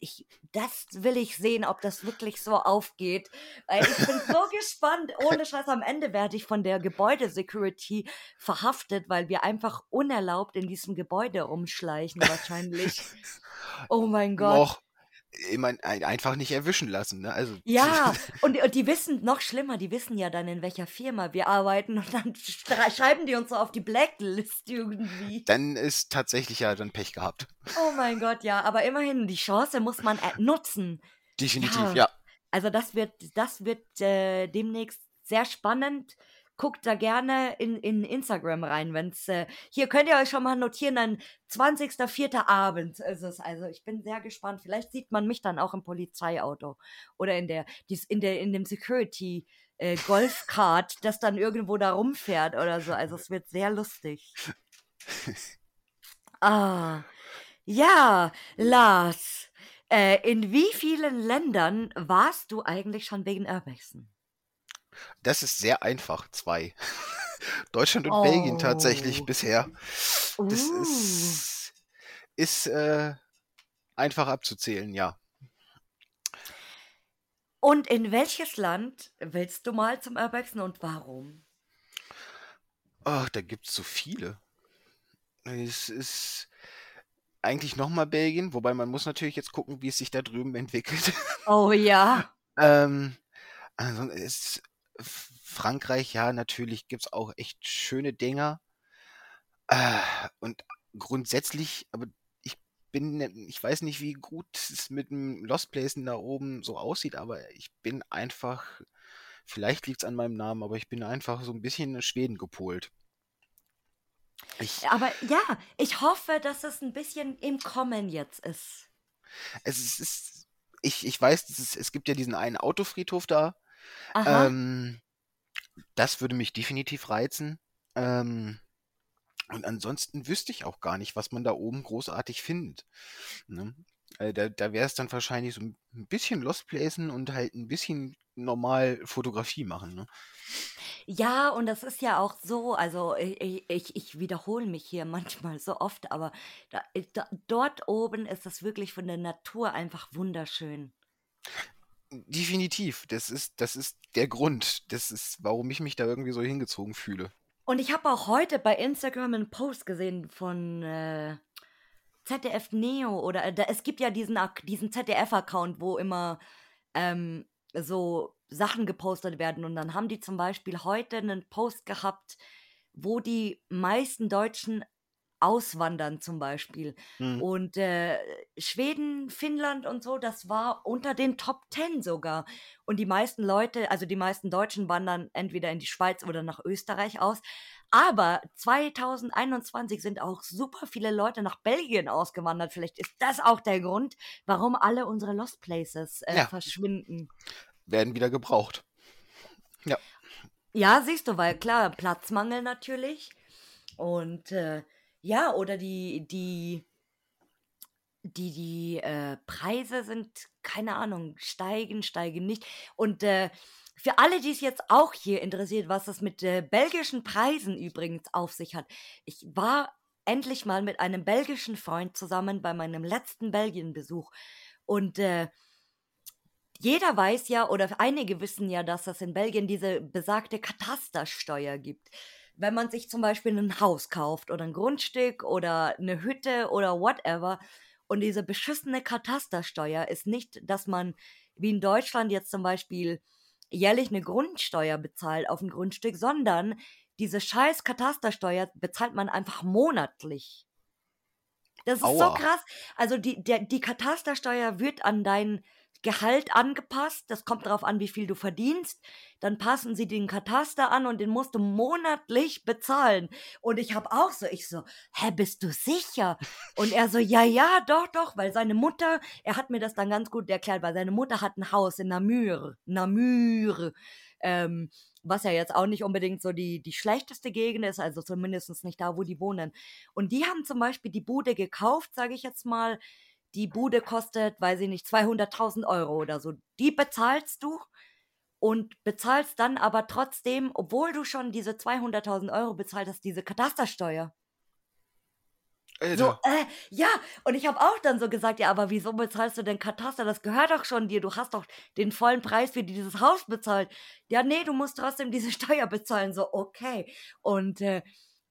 ich, das will ich sehen, ob das wirklich so aufgeht. Weil ich bin so gespannt. Ohne Scheiß, am Ende werde ich von der Gebäudesecurity verhaftet, weil wir einfach unerlaubt in diesem Gebäude rumschleichen wahrscheinlich. Oh mein Gott. Noch, ein- einfach nicht erwischen lassen, ne? Also, Ja, und, und die wissen, noch schlimmer, die wissen ja dann, in welcher Firma wir arbeiten und dann schreiben die uns so auf die Blacklist irgendwie. dann ist tatsächlich ja dann Pech gehabt. Oh mein Gott, ja, aber immerhin, die Chance muss man nutzen. Definitiv, Ja. ja. Also das wird, das wird äh, demnächst sehr spannend. Guckt da gerne in, in Instagram rein, wenn's äh, hier könnt ihr euch schon mal notieren, dann 20.04. Abend ist es. Also ich bin sehr gespannt. Vielleicht sieht man mich dann auch im Polizeiauto oder in der, dies, in der, in dem Security äh, Golfkart, das dann irgendwo da rumfährt oder so. Also es wird sehr lustig. Ah, ja, Lars. Äh, in wie vielen Ländern warst du eigentlich schon wegen Urbexen? Das ist sehr einfach. Zwei. Deutschland und Belgien tatsächlich Oh. bisher. Das Uh. ist, ist äh, einfach abzuzählen, ja. Und in welches Land willst du mal zum Urbexen und warum? Ach, da gibt es so viele. Es ist eigentlich nochmal Belgien, wobei man muss natürlich jetzt gucken, wie es sich da drüben entwickelt. Oh ja. ähm, also ist Frankreich, ja, natürlich gibt es auch echt schöne Dinger. Äh, und grundsätzlich, aber ich bin, ne- ich weiß nicht, wie gut es mit dem Lost Placen da oben so aussieht, aber ich bin einfach, vielleicht liegt es an meinem Namen, aber ich bin einfach so ein bisschen in Schweden gepolt. Ich, Aber ja, ich hoffe, dass es ein bisschen im Kommen jetzt ist. es ist, ich, ich weiß, es, ist, es gibt ja diesen einen Autofriedhof da. Aha. Ähm, das würde mich definitiv reizen. Ähm, Und ansonsten wüsste ich auch gar nicht, was man da oben großartig findet. Ne? Äh, da da wäre es dann wahrscheinlich so ein bisschen Lost Placen und halt ein bisschen normal Fotografie machen, ne? Ja, und das ist ja auch so, also ich, ich, ich wiederhole mich hier manchmal so oft, aber da, da, dort oben ist das wirklich von der Natur einfach wunderschön. Definitiv. Das ist, das ist der Grund. Das ist, warum ich mich da irgendwie so hingezogen fühle. Und ich habe auch heute bei Instagram einen Post gesehen von äh, ZDF Neo oder da, es gibt ja diesen, diesen ZDF-Account, wo immer ähm, so Sachen gepostet werden. Und dann haben die zum Beispiel heute einen Post gehabt, wo die meisten Deutschen auswandern zum Beispiel. Mhm. Und äh, Schweden, Finnland und so, das war unter den Top Ten sogar. Und die meisten Leute, also die meisten Deutschen wandern entweder in die Schweiz oder nach Österreich aus. Aber 2021 sind auch super viele Leute nach Belgien ausgewandert. Vielleicht ist das auch der Grund, warum alle unsere Lost Places äh, ja. verschwinden. Werden wieder gebraucht. Ja. Ja, siehst du, weil klar, Platzmangel natürlich. Und äh, ja, oder die, die, die, die äh, Preise sind, keine Ahnung, steigen, steigen nicht. Und äh, für alle, die es jetzt auch hier interessiert, was das mit äh, belgischen Preisen übrigens auf sich hat. Ich war endlich mal mit einem belgischen Freund zusammen bei meinem letzten Belgien-Besuch. Und äh, jeder weiß ja, oder einige wissen ja, dass es in Belgien diese besagte Katastersteuer gibt wenn man sich zum Beispiel ein Haus kauft oder ein Grundstück oder eine Hütte oder whatever und diese beschissene Katastersteuer ist nicht, dass man wie in Deutschland jetzt zum Beispiel jährlich eine Grundsteuer bezahlt auf ein Grundstück, sondern diese scheiß Katastersteuer bezahlt man einfach monatlich. Das ist Aua. so krass. Also die, der, die Katastersteuer wird an dein Gehalt angepasst. Das kommt darauf an, wie viel du verdienst. Dann passen sie den Kataster an und den musst du monatlich bezahlen. Und ich habe auch so, ich so, hä, bist du sicher? Und er so, ja, ja, doch, doch, weil seine Mutter, er hat mir das dann ganz gut erklärt, weil seine Mutter hat ein Haus in Namur. Namur. Ähm, was ja jetzt auch nicht unbedingt so die, die schlechteste Gegend ist, also zumindest nicht da, wo die wohnen. Und die haben zum Beispiel die Bude gekauft, sage ich jetzt mal, die Bude kostet, weiß ich nicht, 200.000 Euro oder so. Die bezahlst du und bezahlst dann aber trotzdem, obwohl du schon diese 200.000 Euro bezahlt hast, diese Katastersteuer. Alter. So, äh, ja, und ich habe auch dann so gesagt, ja, aber wieso bezahlst du denn Kataster? Das gehört doch schon dir. Du hast doch den vollen Preis für dieses Haus bezahlt. Ja, nee, du musst trotzdem diese Steuer bezahlen. So, okay. Und äh,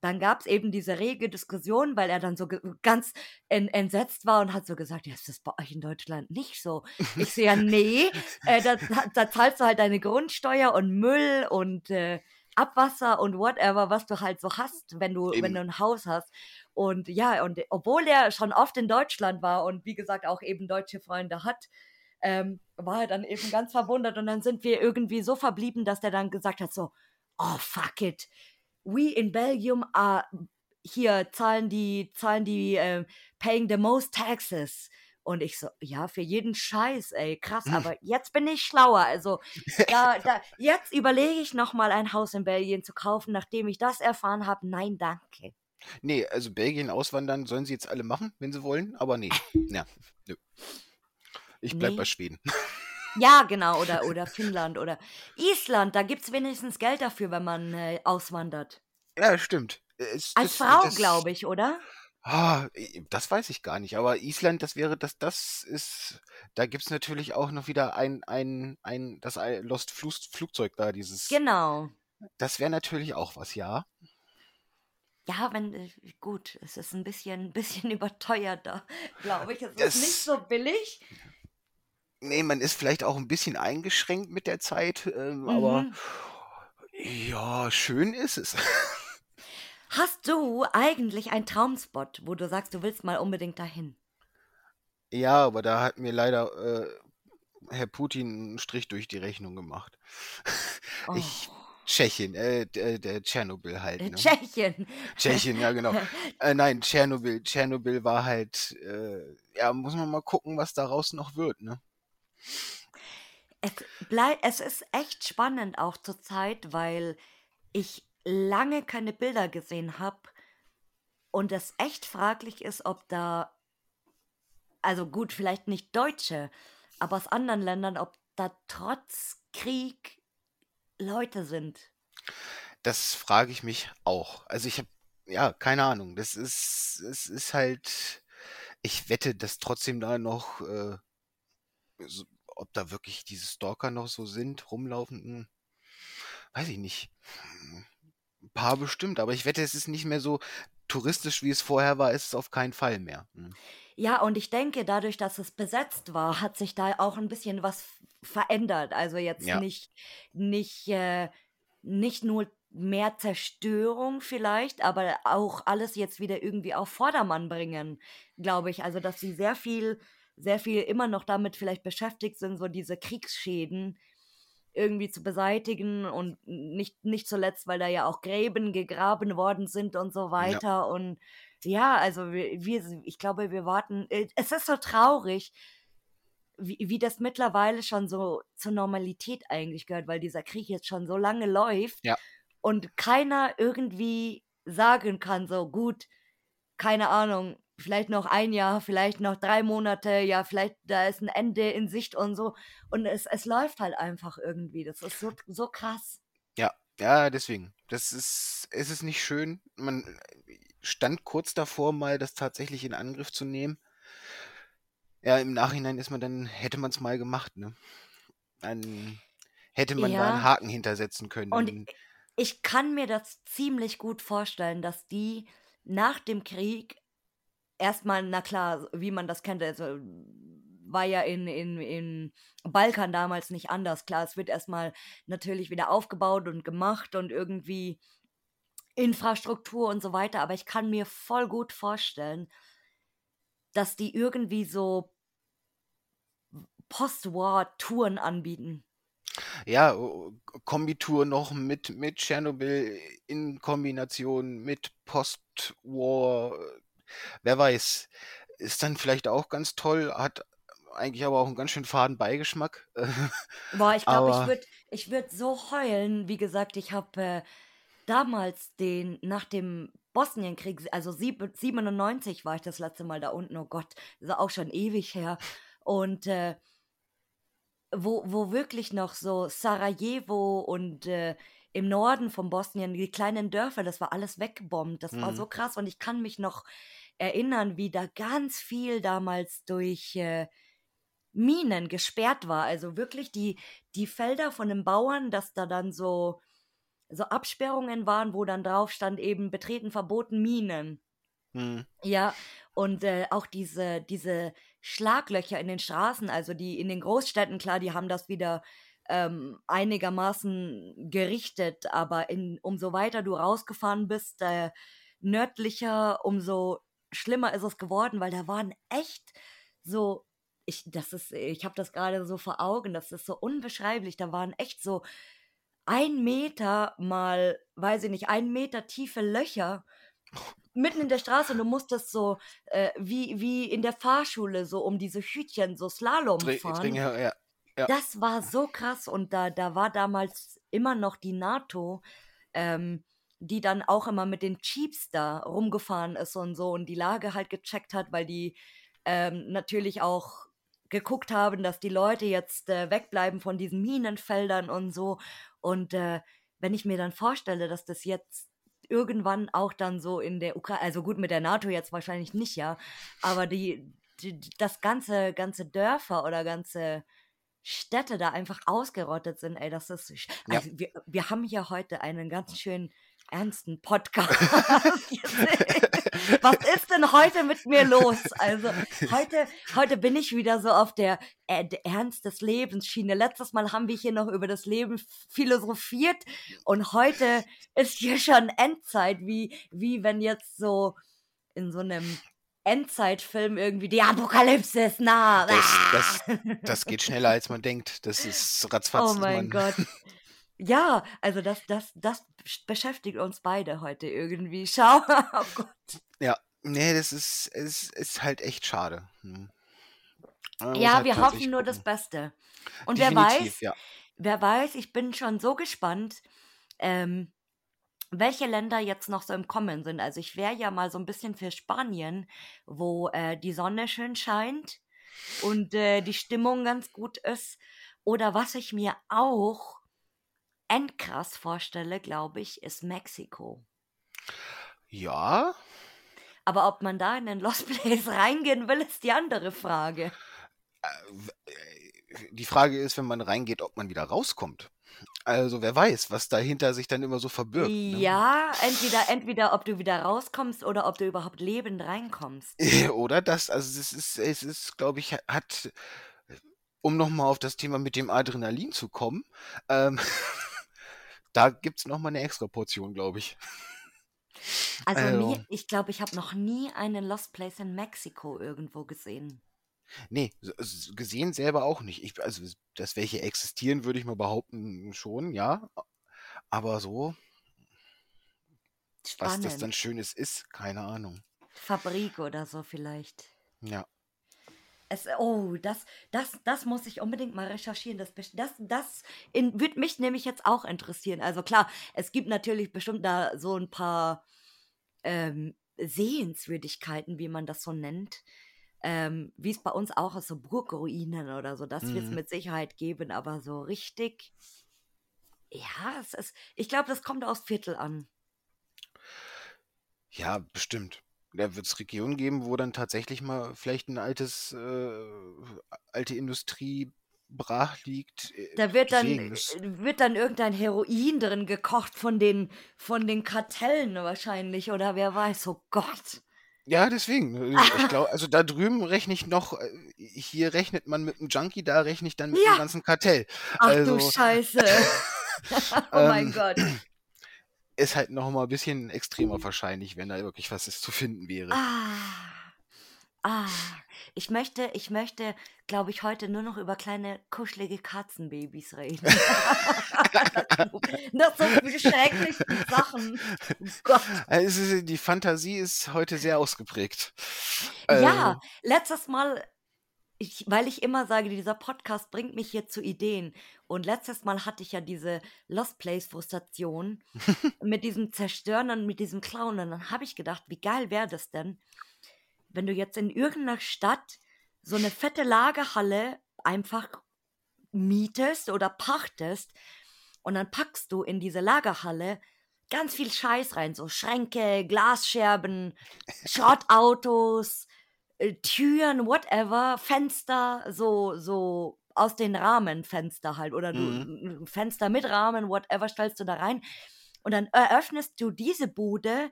dann gab es eben diese rege Diskussion, weil er dann so ganz en entsetzt war und hat so gesagt, ja, ist das bei euch in Deutschland nicht so? Ich so, ja, nee, äh, da, da, zahlst du halt deine Grundsteuer und Müll und äh, Abwasser und whatever, was du halt so hast, wenn du, wenn du ein Haus hast. Und ja, und obwohl er schon oft in Deutschland war und wie gesagt auch eben deutsche Freunde hat, ähm, war er dann eben ganz verwundert und dann sind wir irgendwie so verblieben, dass der dann gesagt hat so, oh fuck it, we in Belgium are hier zahlen die, zahlen die äh, paying the most taxes. Und ich so, ja, für jeden Scheiß, ey, krass, hm. aber jetzt bin ich schlauer. Also, da, da, jetzt überlege ich nochmal ein Haus in Belgien zu kaufen, nachdem ich das erfahren habe. Nein, danke. Nee, also Belgien auswandern sollen sie jetzt alle machen, wenn sie wollen, aber nee. ja, nö. Ich bleib nee. bei Schweden. Ja, genau, oder, oder Finnland oder Island, da gibt es wenigstens Geld dafür, wenn man äh, auswandert. Ja, stimmt. Es, Als das, Frau, glaube ich, oder? Ah, das weiß ich gar nicht. Aber Island, das wäre, das, das ist, da gibt es natürlich auch noch wieder ein, ein, ein, das Lost Flugzeug da, dieses. Genau. Das wäre natürlich auch was, ja. Ja, wenn, äh, gut, es ist ein bisschen, ein bisschen überteuert da, glaube ich. Es das, ist nicht so billig. Nee, man ist vielleicht auch ein bisschen eingeschränkt mit der Zeit, ähm, mhm. aber ja, schön ist es. Hast du eigentlich einen Traumspot, wo du sagst, du willst mal unbedingt dahin? Ja, aber da hat mir leider äh, Herr Putin einen Strich durch die Rechnung gemacht. Oh. Ich Tschechien, äh, der, der Tschernobyl halt. Ne? Tschechien. Tschechien, ja genau. äh, nein, Tschernobyl. Tschernobyl war halt, äh, ja, muss man mal gucken, was daraus noch wird, ne? Es, bleib, es ist echt spannend auch zur Zeit, weil ich lange keine Bilder gesehen habe und es echt fraglich ist, ob da, also gut, vielleicht nicht Deutsche, aber aus anderen Ländern, ob da trotz Krieg Leute sind. Das frage ich mich auch. Also ich habe, ja, keine Ahnung. Das ist, es ist halt, ich wette, dass trotzdem da noch, äh, ob da wirklich diese Stalker noch so sind, rumlaufen, hm, weiß ich nicht. Ein paar bestimmt, aber ich wette, es ist nicht mehr so touristisch, wie es vorher war, ist es auf keinen Fall mehr. Hm. Ja, und ich denke, dadurch, dass es besetzt war, hat sich da auch ein bisschen was verändert. Also jetzt Ja. nicht, nicht, äh, nicht nur mehr Zerstörung vielleicht, aber auch alles jetzt wieder irgendwie auf Vordermann bringen, glaube ich. Also, dass sie sehr viel, sehr viel immer noch damit vielleicht beschäftigt sind, so diese Kriegsschäden irgendwie zu beseitigen und nicht, nicht zuletzt, weil da ja auch Gräben gegraben worden sind und so Ja. weiter. Und ja, also wir, wir ich glaube, wir warten. äh, Es ist so traurig, wie, wie das mittlerweile schon so zur Normalität eigentlich gehört, weil dieser Krieg jetzt schon so lange läuft Ja. und keiner irgendwie sagen kann, so gut, keine Ahnung, vielleicht noch ein Jahr, vielleicht noch drei Monate, ja, vielleicht da ist ein Ende in Sicht und so. Und es, es läuft halt einfach irgendwie. Das ist so, so krass. Ja, ja, deswegen. Das ist, es ist nicht schön. Man stand kurz davor, mal das tatsächlich in Angriff zu nehmen. Ja, im Nachhinein ist man dann, hätte man es mal gemacht, ne? Dann hätte man da einen Ja, Haken hintersetzen können. Und ich kann mir das ziemlich gut vorstellen, dass die nach dem Krieg erstmal, na klar, wie man das kennt, also war ja in, in, in Balkan damals nicht anders. Klar, es wird erstmal natürlich wieder aufgebaut und gemacht und irgendwie Infrastruktur und so weiter, aber ich kann mir voll gut vorstellen, dass die irgendwie so Post-War-Touren anbieten. ja, Kombitour noch mit, mit Tschernobyl in Kombination mit Post-War, wer weiß. Ist dann vielleicht auch ganz toll, hat eigentlich aber auch einen ganz schön faden Beigeschmack. Boah, ich glaube, ich würde ich würd so heulen. Wie gesagt, ich habe äh, damals den, nach dem Bosnienkrieg, also sieb- 97 war ich das letzte Mal da unten, oh Gott, ist auch schon ewig her. Und äh, wo, wo wirklich noch so Sarajevo und äh, im Norden von Bosnien, die kleinen Dörfer, das war alles weggebombt. Das war Mhm. so krass und ich kann mich noch erinnern, wie da ganz viel damals durch äh, Minen gesperrt war. Also wirklich die, die Felder von den Bauern, dass da dann so, so Absperrungen waren, wo dann drauf stand eben betreten verboten Minen. hm, Ja, und äh, auch diese, diese Schlaglöcher in den Straßen, also die in den Großstädten, klar, die haben das wieder ähm, einigermaßen gerichtet, aber in, umso weiter du rausgefahren bist, äh, nördlicher, umso schlimmer ist es geworden, weil da waren echt so, ich, das ist, ich habe das gerade so vor Augen, das ist so unbeschreiblich, da waren echt so ein Meter mal, weiß ich nicht, ein Meter tiefe Löcher mitten in der Straße und du musstest so äh, wie, wie in der Fahrschule so um diese Hütchen so Slalom fahren. dring, ja, ja. Das war so krass und da, da war damals immer noch die NATO, ähm, die dann auch immer mit den Jeeps da rumgefahren ist und so und die Lage halt gecheckt hat, weil die ähm, natürlich auch geguckt haben, dass die Leute jetzt äh, wegbleiben von diesen Minenfeldern und so. Und äh, wenn ich mir dann vorstelle, dass das jetzt irgendwann auch dann so in der Ukraine, also gut mit der NATO jetzt wahrscheinlich nicht, ja, aber die, die das ganze, ganze Dörfer oder ganze Städte da einfach ausgerottet sind, ey, das ist, Ja. also wir, wir haben hier heute einen ganz schön ernsten Podcast. Was ist denn heute mit mir los? Also heute, heute bin ich wieder so auf der, äh, der Ernst des Lebens Schiene. Letztes Mal haben wir hier noch über das Leben philosophiert und heute ist hier schon Endzeit, wie, wie wenn jetzt so in so einem Endzeitfilm irgendwie die Apokalypse ist nah. Das, das, das geht schneller, als man denkt. Das ist Oh ratzfatz. mein man, Gott. Ja, also das, das, das beschäftigt uns beide heute irgendwie. Schau. Oh Gott. Ja, nee, das ist, es ist halt echt schade. Hm. Muss Ja, halt wir hoffen sich nur das gucken. Beste. Und wer Definitiv, weiß, ja. wer weiß, ich bin schon so gespannt, ähm, welche Länder jetzt noch so im Kommen sind. Also ich wäre ja mal so ein bisschen für Spanien, wo äh, die Sonne schön scheint und äh, die Stimmung ganz gut ist. Oder was ich mir auch endkrass vorstelle, glaube ich, ist Mexiko. Ja. Aber ob man da in den Lost Place reingehen will, ist die andere Frage. Äh, die Frage ist, wenn man reingeht, ob man wieder rauskommt. Also wer weiß, was dahinter sich dann immer so verbirgt. Ne? Ja, entweder, entweder ob du wieder rauskommst oder ob du überhaupt lebend reinkommst. oder das, also es ist, es ist, glaube ich, hat, um nochmal auf das Thema mit dem Adrenalin zu kommen, ähm, da gibt es nochmal eine extra Portion, glaube ich. Also, also. Nie, ich glaube, ich habe noch nie einen Lost Place in Mexiko irgendwo gesehen. Nee, gesehen selber auch nicht. Ich, also, dass welche existieren, würde ich mal behaupten, schon, ja. Aber so, was das dann Schönes ist, keine Ahnung. Fabrik oder so vielleicht. Ja. Es, oh, das, das, das muss ich unbedingt mal recherchieren. Das, das, das würde mich nämlich jetzt auch interessieren. Also klar, es gibt natürlich bestimmt da so ein paar ähm, Sehenswürdigkeiten, wie man das so nennt ähm, wie es bei uns auch ist, so Burgruinen oder so, das wird es mhm. mit Sicherheit geben, aber so richtig, ja, es ist, ich glaube, das kommt aus Viertel an. Ja, bestimmt. Da wird es Regionen geben, wo dann tatsächlich mal vielleicht ein altes, äh, alte Industrie brach liegt. Äh, da wird dann, äh, wird dann irgendein Heroin drin gekocht von den, von den Kartellen wahrscheinlich oder wer weiß, oh Gott. Ja, deswegen. Äh, ich glaube, also da drüben rechne ich noch, äh, hier rechnet man mit einem Junkie, da rechne ich dann mit ja. dem ganzen Kartell. Ach also, du Scheiße. oh mein ähm, Gott. Ist halt noch mal ein bisschen extremer wahrscheinlich, wenn da wirklich was ist zu finden wäre. Ah. Ah, ich möchte, ich möchte, glaube ich, heute nur noch über kleine kuschelige Katzenbabys reden. das sind so schreckliche Sachen. Oh Gott. Also die Fantasie ist heute sehr ausgeprägt. Ja, ähm. letztes Mal, ich, weil ich immer sage, dieser Podcast bringt mich hier zu Ideen. Und letztes Mal hatte ich ja diese Lost Place Frustration mit diesem Zerstören und mit diesem Clown. Und dann habe ich gedacht, wie geil wäre das denn? Wenn du jetzt in irgendeiner Stadt so eine fette Lagerhalle einfach mietest oder pachtest und dann packst du in diese Lagerhalle ganz viel Scheiß rein, so Schränke, Glasscherben, Schrottautos, äh, Türen, whatever, Fenster, so, so aus den Rahmenfenster halt oder du, mhm. Fenster mit Rahmen, whatever, stellst du da rein und dann eröffnest du diese Bude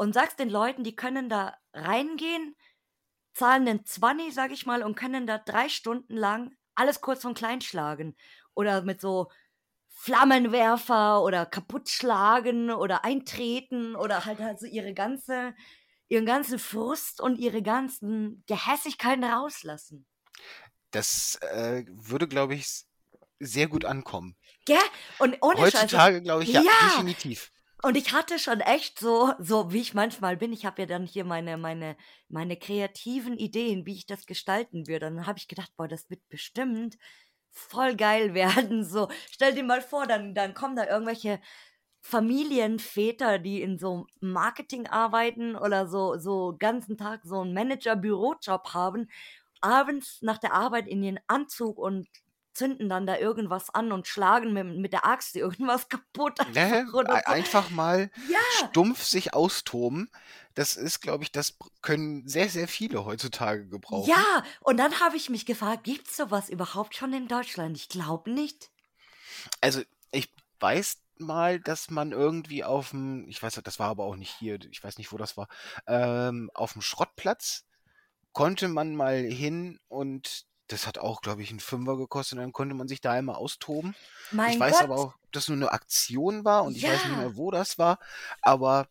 und sagst den Leuten, die können da reingehen, zahlen einen 20, sag ich mal, und können da drei Stunden lang alles kurz und klein schlagen. Oder mit so Flammenwerfer oder kaputtschlagen oder eintreten oder halt also ihre ganze, ihren ganzen Frust und ihre ganzen Gehässigkeiten rauslassen. Das äh, würde, glaube ich, sehr gut ankommen. Gell? Und ohne Heutzutage, glaube ich, ja, ja, definitiv. Und ich hatte schon echt so, so wie ich manchmal bin, ich habe ja dann hier meine, meine, meine kreativen Ideen, wie ich das gestalten würde. Und dann habe ich gedacht, boah, das wird bestimmt voll geil werden. So, stell dir mal vor, dann, dann kommen da irgendwelche Familienväter, die in so Marketing arbeiten oder so, so ganzen Tag so einen Manager-Bürojob haben, abends nach der Arbeit in ihren Anzug und zünden dann da irgendwas an und schlagen mit, mit der Axt irgendwas kaputt. Nee, einfach mal ja. stumpf sich austoben. Das ist, glaube ich, das können sehr, sehr viele heutzutage gebrauchen. Ja, und dann habe ich mich gefragt, gibt es sowas überhaupt schon in Deutschland? Ich glaube nicht. Also, ich weiß mal, dass man irgendwie auf dem, ich weiß, das war aber auch nicht hier, ich weiß nicht, wo das war, ähm, auf dem Schrottplatz konnte man mal hin und das hat auch, glaube ich, einen Fünfer gekostet und dann konnte man sich da einmal austoben. Mein ich weiß Gott. aber auch, ob das nur eine Aktion war und ich weiß nicht mehr, wo das war. Aber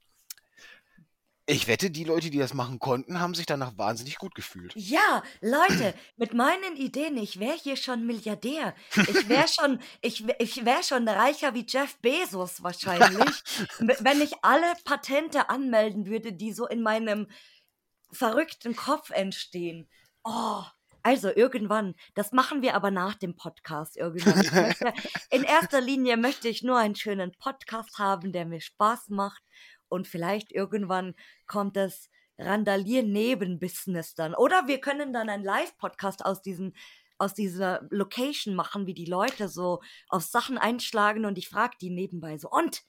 ich wette, die Leute, die das machen konnten, haben sich danach wahnsinnig gut gefühlt. Ja, Leute, mit meinen Ideen, ich wäre hier schon Milliardär. Ich wäre schon, ich, ich wäre schon reicher wie Jeff Bezos wahrscheinlich, wenn ich alle Patente anmelden würde, die so in meinem verrückten Kopf entstehen. Oh, Also irgendwann, das machen wir aber nach dem Podcast irgendwann. Möchte, in erster Linie möchte ich nur einen schönen Podcast haben, der mir Spaß macht und vielleicht irgendwann kommt das Randalier-Nebenbusiness dann. Oder wir können dann einen Live-Podcast aus diesen aus dieser Location machen, wie die Leute so auf Sachen einschlagen und ich frage die nebenbei so, und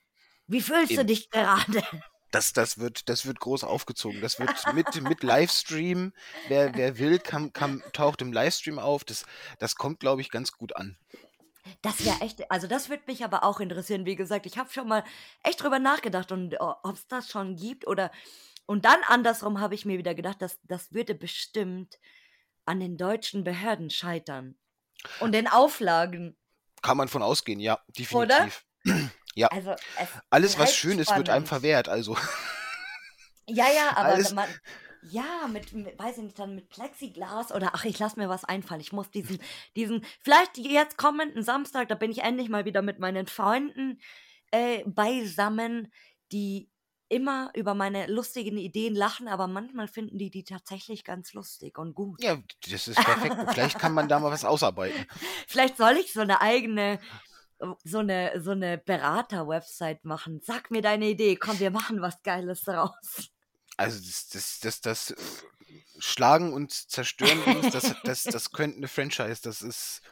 wie fühlst Eben. du dich gerade? Das, das, wird, das wird groß aufgezogen. Das wird mit, mit Livestream. Wer, wer will, kann, kann, taucht im Livestream auf. Das, das kommt, glaube ich, ganz gut an. Das wäre echt, also das würde mich aber auch interessieren. Wie gesagt, ich habe schon mal echt drüber nachgedacht und oh, ob es das schon gibt oder. Und dann andersrum habe ich mir wieder gedacht, dass das würde bestimmt an den deutschen Behörden scheitern. Und den Auflagen. Kann man von ausgehen, ja, definitiv. Oder? Ja. Also, Alles, was schön ist, wird einem verwehrt, also. Ja, ja, aber Alles... man. Ja, mit, mit, weiß ich nicht, dann mit Plexiglas oder ach, ich lass mir was einfallen. Ich muss diesen, diesen, vielleicht jetzt kommenden Samstag, da bin ich endlich mal wieder mit meinen Freunden äh, beisammen, die immer über meine lustigen Ideen lachen, aber manchmal finden die die tatsächlich ganz lustig und gut. Ja, das ist perfekt. Vielleicht kann man da mal was ausarbeiten. Vielleicht soll ich so eine eigene so eine so eine Berater-Website machen. Sag mir deine Idee, komm, wir machen was Geiles daraus. Also das das das, das Schlagen und Zerstören das, das, das könnte eine Franchise, das ist,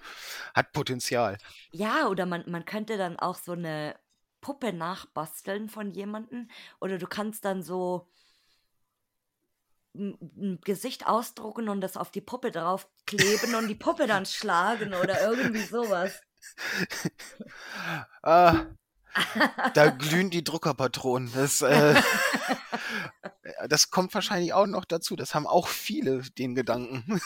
hat Potenzial. Ja, oder man, man könnte dann auch so eine Puppe nachbasteln von jemandem oder du kannst dann so ein Gesicht ausdrucken und das auf die Puppe draufkleben und die Puppe dann schlagen oder irgendwie sowas. ah, da glühen die Druckerpatronen. Das, äh, das kommt wahrscheinlich auch noch dazu. Das haben auch viele den Gedanken.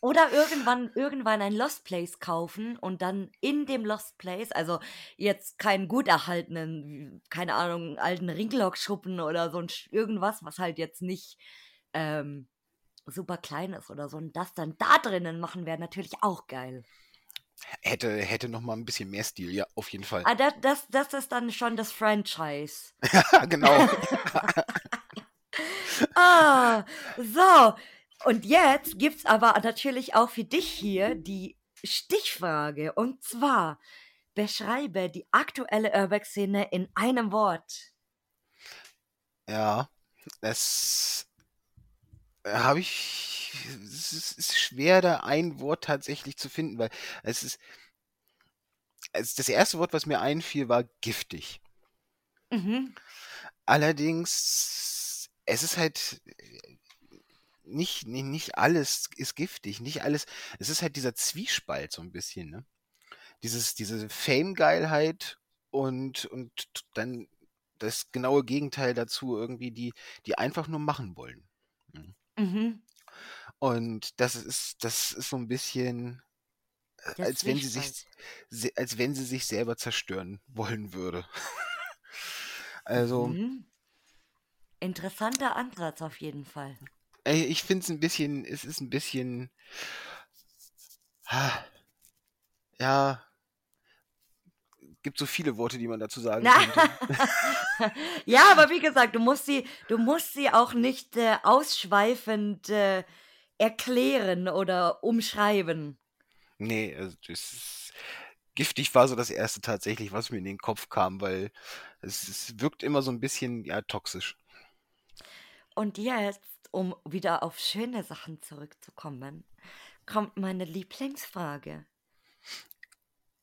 Oder irgendwann, irgendwann ein Lost Place kaufen und dann in dem Lost Place, also jetzt keinen gut erhaltenen, keine Ahnung, alten Ringlockschuppen oder so ein irgendwas, was halt jetzt nicht ähm, super klein ist oder so. Und das dann da drinnen machen wäre natürlich auch geil. Hätte, hätte noch mal ein bisschen mehr Stil, ja, auf jeden Fall. Ah, das, das, das ist dann schon das Franchise. genau. ah, so. Und jetzt gibt es aber natürlich auch für dich hier die Stichfrage. Und zwar, beschreibe die aktuelle Urbex-Szene in einem Wort. Ja, es habe ich. Es ist schwer, da ein Wort tatsächlich zu finden, weil es ist. Es, das erste Wort, was mir einfiel, war giftig. Mhm. Allerdings, es ist halt nicht, nicht, nicht alles ist giftig, nicht alles. Es ist halt dieser Zwiespalt so ein bisschen, ne? Dieses, diese Fame-Geilheit und, und dann das genaue Gegenteil dazu, irgendwie, die, die einfach nur machen wollen. Ne? Mhm. Und das ist, das ist so ein bisschen, äh, als wenn sie sich, als wenn sie sich selber zerstören wollen würde. also. Mhm. Interessanter Ansatz auf jeden Fall. Ey, ich finde es ein bisschen, es ist ein bisschen, ja, gibt so viele Worte, die man dazu sagen könnte. ja, aber wie gesagt, du musst sie, du musst sie auch nicht äh, ausschweifend äh, erklären oder umschreiben. Nee, also das ist, giftig war so das erste tatsächlich, was mir in den Kopf kam, weil es, es wirkt immer so ein bisschen ja toxisch. Und jetzt um wieder auf schöne Sachen zurückzukommen, kommt meine Lieblingsfrage.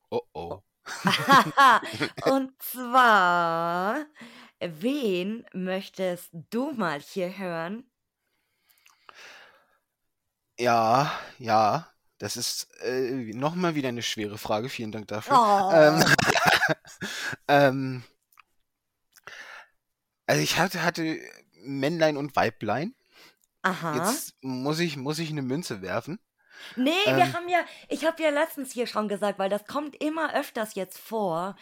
Oh oh. Und zwar, wen möchtest du mal hier hören? Ja, ja, das ist äh, nochmal wieder eine schwere Frage. Vielen Dank dafür. Oh. Ähm, ähm, also ich hatte, hatte Männlein und Weiblein. Aha. Jetzt muss ich, muss ich eine Münze werfen. Nee, ähm, wir haben ja, ich habe ja letztens hier schon gesagt, weil das kommt immer öfters jetzt vor,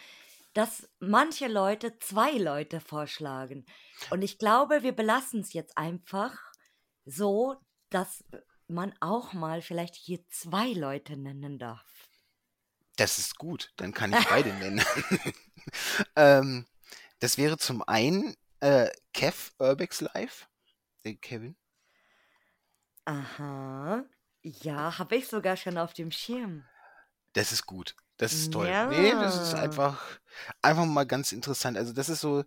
dass manche Leute zwei Leute vorschlagen. Und ich glaube, wir belassen es jetzt einfach so, dass man auch mal vielleicht hier zwei Leute nennen darf. Das ist gut, dann kann ich beide nennen. ähm, das wäre zum einen äh, Kev Urbex Live, der Kevin. Aha. Ja, habe ich sogar schon auf dem Schirm. Das ist gut. Das ist toll. Nee, das ist Ja. einfach, einfach mal ganz interessant. Also das ist so,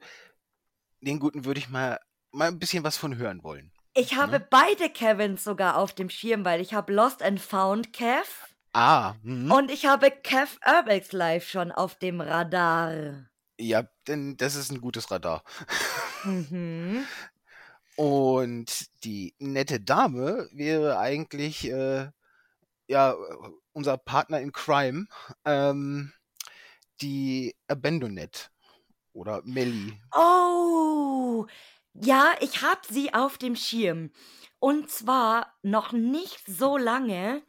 den guten würde ich mal, mal ein bisschen was von hören wollen. Ich habe Ne? beide Kevins sogar auf dem Schirm, weil ich habe Lost and Found Kev Ah, mhm. und ich habe Kev Urbex Live schon auf dem Radar. Ja, denn das ist ein gutes Radar. Mhm. Und die nette Dame wäre eigentlich äh, ja unser Partner in Crime, ähm, die Abandonet oder Melly. Oh, ja, ich habe sie auf dem Schirm. Und zwar noch nicht so lange.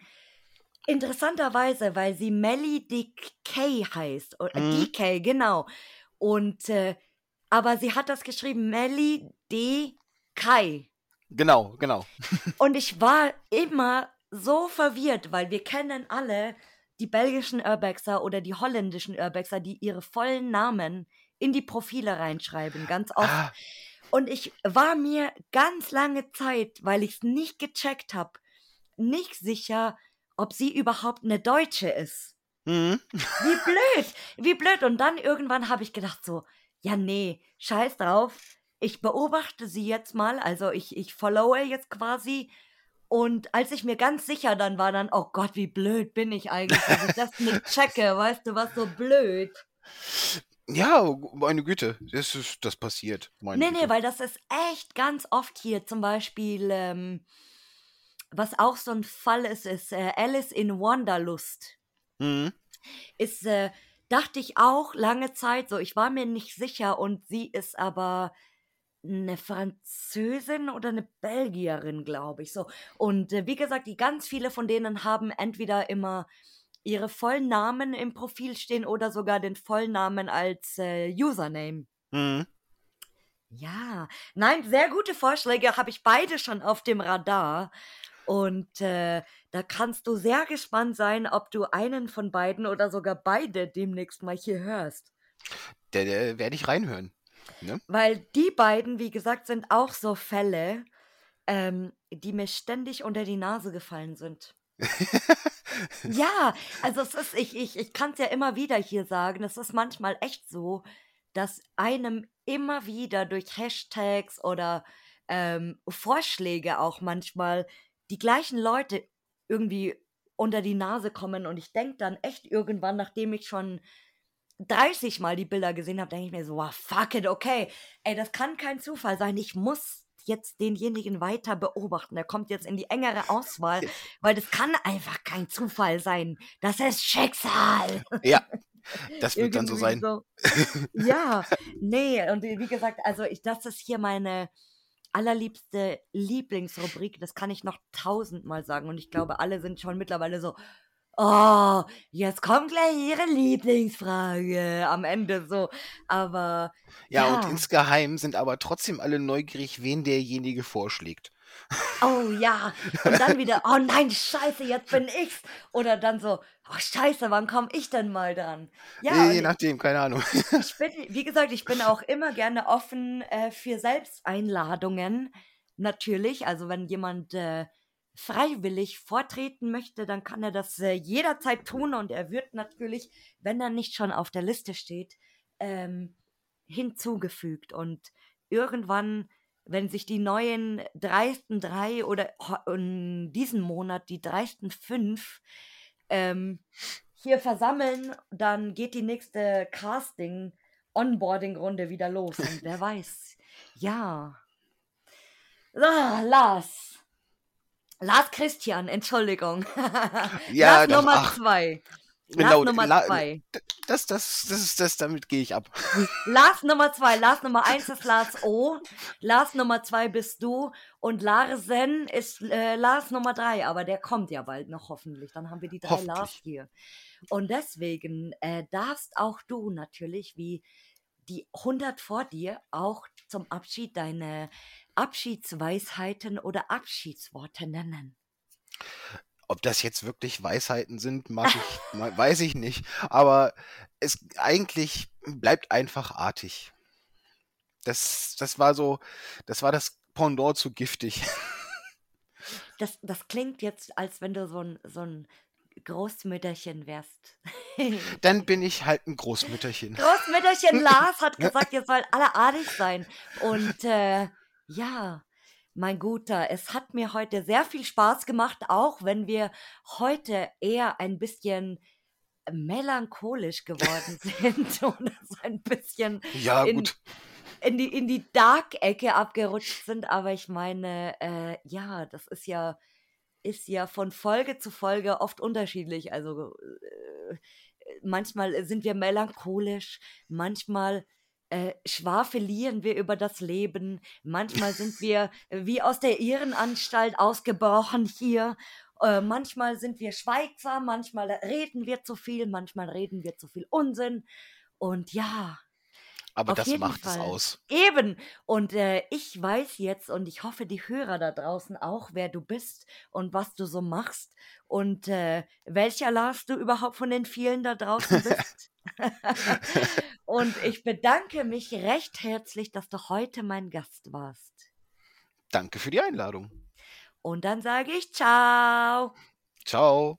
Interessanterweise, weil sie Melly DK heißt. Oder Mhm. DK, genau. Und, äh, aber sie hat das geschrieben, Melly D. Kai. Genau, genau. Und ich war immer so verwirrt, weil wir kennen alle die belgischen Urbexer oder die holländischen Urbexer, die ihre vollen Namen in die Profile reinschreiben, ganz oft. Ah, Und ich war mir ganz lange Zeit, weil ich es nicht gecheckt habe, nicht sicher, ob sie überhaupt eine Deutsche ist. mhm. Wie blöd, wie blöd. Und dann irgendwann habe ich gedacht so, ja nee, scheiß drauf. Ich beobachte sie jetzt mal, also ich, ich followe jetzt quasi. Und als ich mir ganz sicher dann war, dann, oh Gott, wie blöd bin ich eigentlich, dass ich das nicht checke, weißt du, was so blöd. Ja, meine Güte, das ist, das passiert. Meine Nee, nee, Güte. weil das ist echt ganz oft hier. Zum Beispiel, ähm, was auch so ein Fall ist, ist äh, Alice in Wanderlust. Mhm. Ist, äh, dachte ich auch lange Zeit so. Ich war mir nicht sicher und sie ist aber eine Französin oder eine Belgierin, glaube ich. So. Und äh, wie gesagt, die ganz viele von denen haben entweder immer ihre vollen Namen im Profil stehen oder sogar den Vollnamen als äh, Username. Mhm. Ja, nein, sehr gute Vorschläge habe ich beide schon auf dem Radar. Und äh, da kannst du sehr gespannt sein, ob du einen von beiden oder sogar beide demnächst mal hier hörst. Der, der werde ich reinhören. Ne? Weil die beiden, wie gesagt, sind auch so Fälle, ähm, die mir ständig unter die Nase gefallen sind. Ja, also es ist, ich, ich, ich kann es ja immer wieder hier sagen, es ist manchmal echt so, dass einem immer wieder durch Hashtags oder ähm, Vorschläge auch manchmal die gleichen Leute irgendwie unter die Nase kommen und ich denke dann echt irgendwann, nachdem ich schon 30 Mal die Bilder gesehen habe, denke ich mir so, wow, fuck it, okay, ey, das kann kein Zufall sein, ich muss jetzt denjenigen weiter beobachten. Er kommt jetzt in die engere Auswahl, weil das kann einfach kein Zufall sein. Das ist Schicksal. Ja, das wird dann so sein. so. Ja, nee, und wie gesagt, also ich, das ist hier meine allerliebste Lieblingsrubrik. Das kann ich noch tausendmal sagen. Und ich glaube, alle sind schon mittlerweile so, oh, jetzt kommt gleich ihre Lieblingsfrage am Ende so. Aber Ja, und ja. insgeheim sind aber trotzdem alle neugierig, wen derjenige vorschlägt. Oh ja, und dann wieder, oh nein, scheiße, jetzt bin ich's. Oder dann so, oh scheiße, wann komme ich denn mal dran? Ja, Je und ich, nachdem, keine Ahnung. ich bin, wie gesagt, ich bin auch immer gerne offen äh, für Selbsteinladungen. Natürlich, also wenn jemand äh, freiwillig vortreten möchte, dann kann er das äh, jederzeit tun und er wird natürlich, wenn er nicht schon auf der Liste steht, ähm, hinzugefügt. Und irgendwann, wenn sich die neuen dreisten drei oder in diesem Monat die dreisten fünf ähm, hier versammeln, dann geht die nächste Casting, Onboarding-Runde wieder los. Und wer weiß, ja. Ah, Lars. Lars Christian, Entschuldigung. Ja, Lars das, Nummer ach, zwei. Lars genau, Nummer La, zwei. das, das, das ist das, damit gehe ich ab. Lars Nummer zwei. Lars Nummer eins ist Lars O. Lars Nummer zwei bist du. Und Larsen ist äh, Lars Nummer drei. Aber der kommt ja bald noch hoffentlich. Dann haben wir die drei Lars hier. Und deswegen äh, darfst auch du natürlich, wie die 100 vor dir, auch zum Abschied deine Abschiedsweisheiten oder Abschiedsworte nennen. Ob das jetzt wirklich Weisheiten sind, mag ich, weiß ich nicht. Aber es eigentlich bleibt einfach artig. Das, das war so, das war das Pendant zu giftig. das, das klingt jetzt, als wenn du so ein, so ein Großmütterchen wärst. Dann bin ich halt ein Großmütterchen. Großmütterchen Lars hat gesagt, ihr sollt alle artig sein. Und äh, ja, mein Guter, es hat mir heute sehr viel Spaß gemacht, auch wenn wir heute eher ein bisschen melancholisch geworden sind und so ein bisschen Ja, in, gut. in die, in die Dark-Ecke abgerutscht sind. Aber ich meine, äh, ja, das ist ja, ist ja von Folge zu Folge oft unterschiedlich. Also äh, manchmal sind wir melancholisch, manchmal äh, schwafelieren wir über das Leben, manchmal sind wir wie aus der Irrenanstalt ausgebrochen hier. Äh, manchmal sind wir schweigsam, manchmal reden wir zu viel, manchmal reden wir zu viel Unsinn. Und ja, Aber auf das macht es Fall. aus. Eben. Und äh, ich weiß jetzt und ich hoffe, die Hörer da draußen auch, wer du bist und was du so machst und äh, welcher Lars du überhaupt von den vielen da draußen bist. und ich bedanke mich recht herzlich, dass du heute mein Gast warst. Danke für die Einladung. Und dann sage ich ciao. Ciao.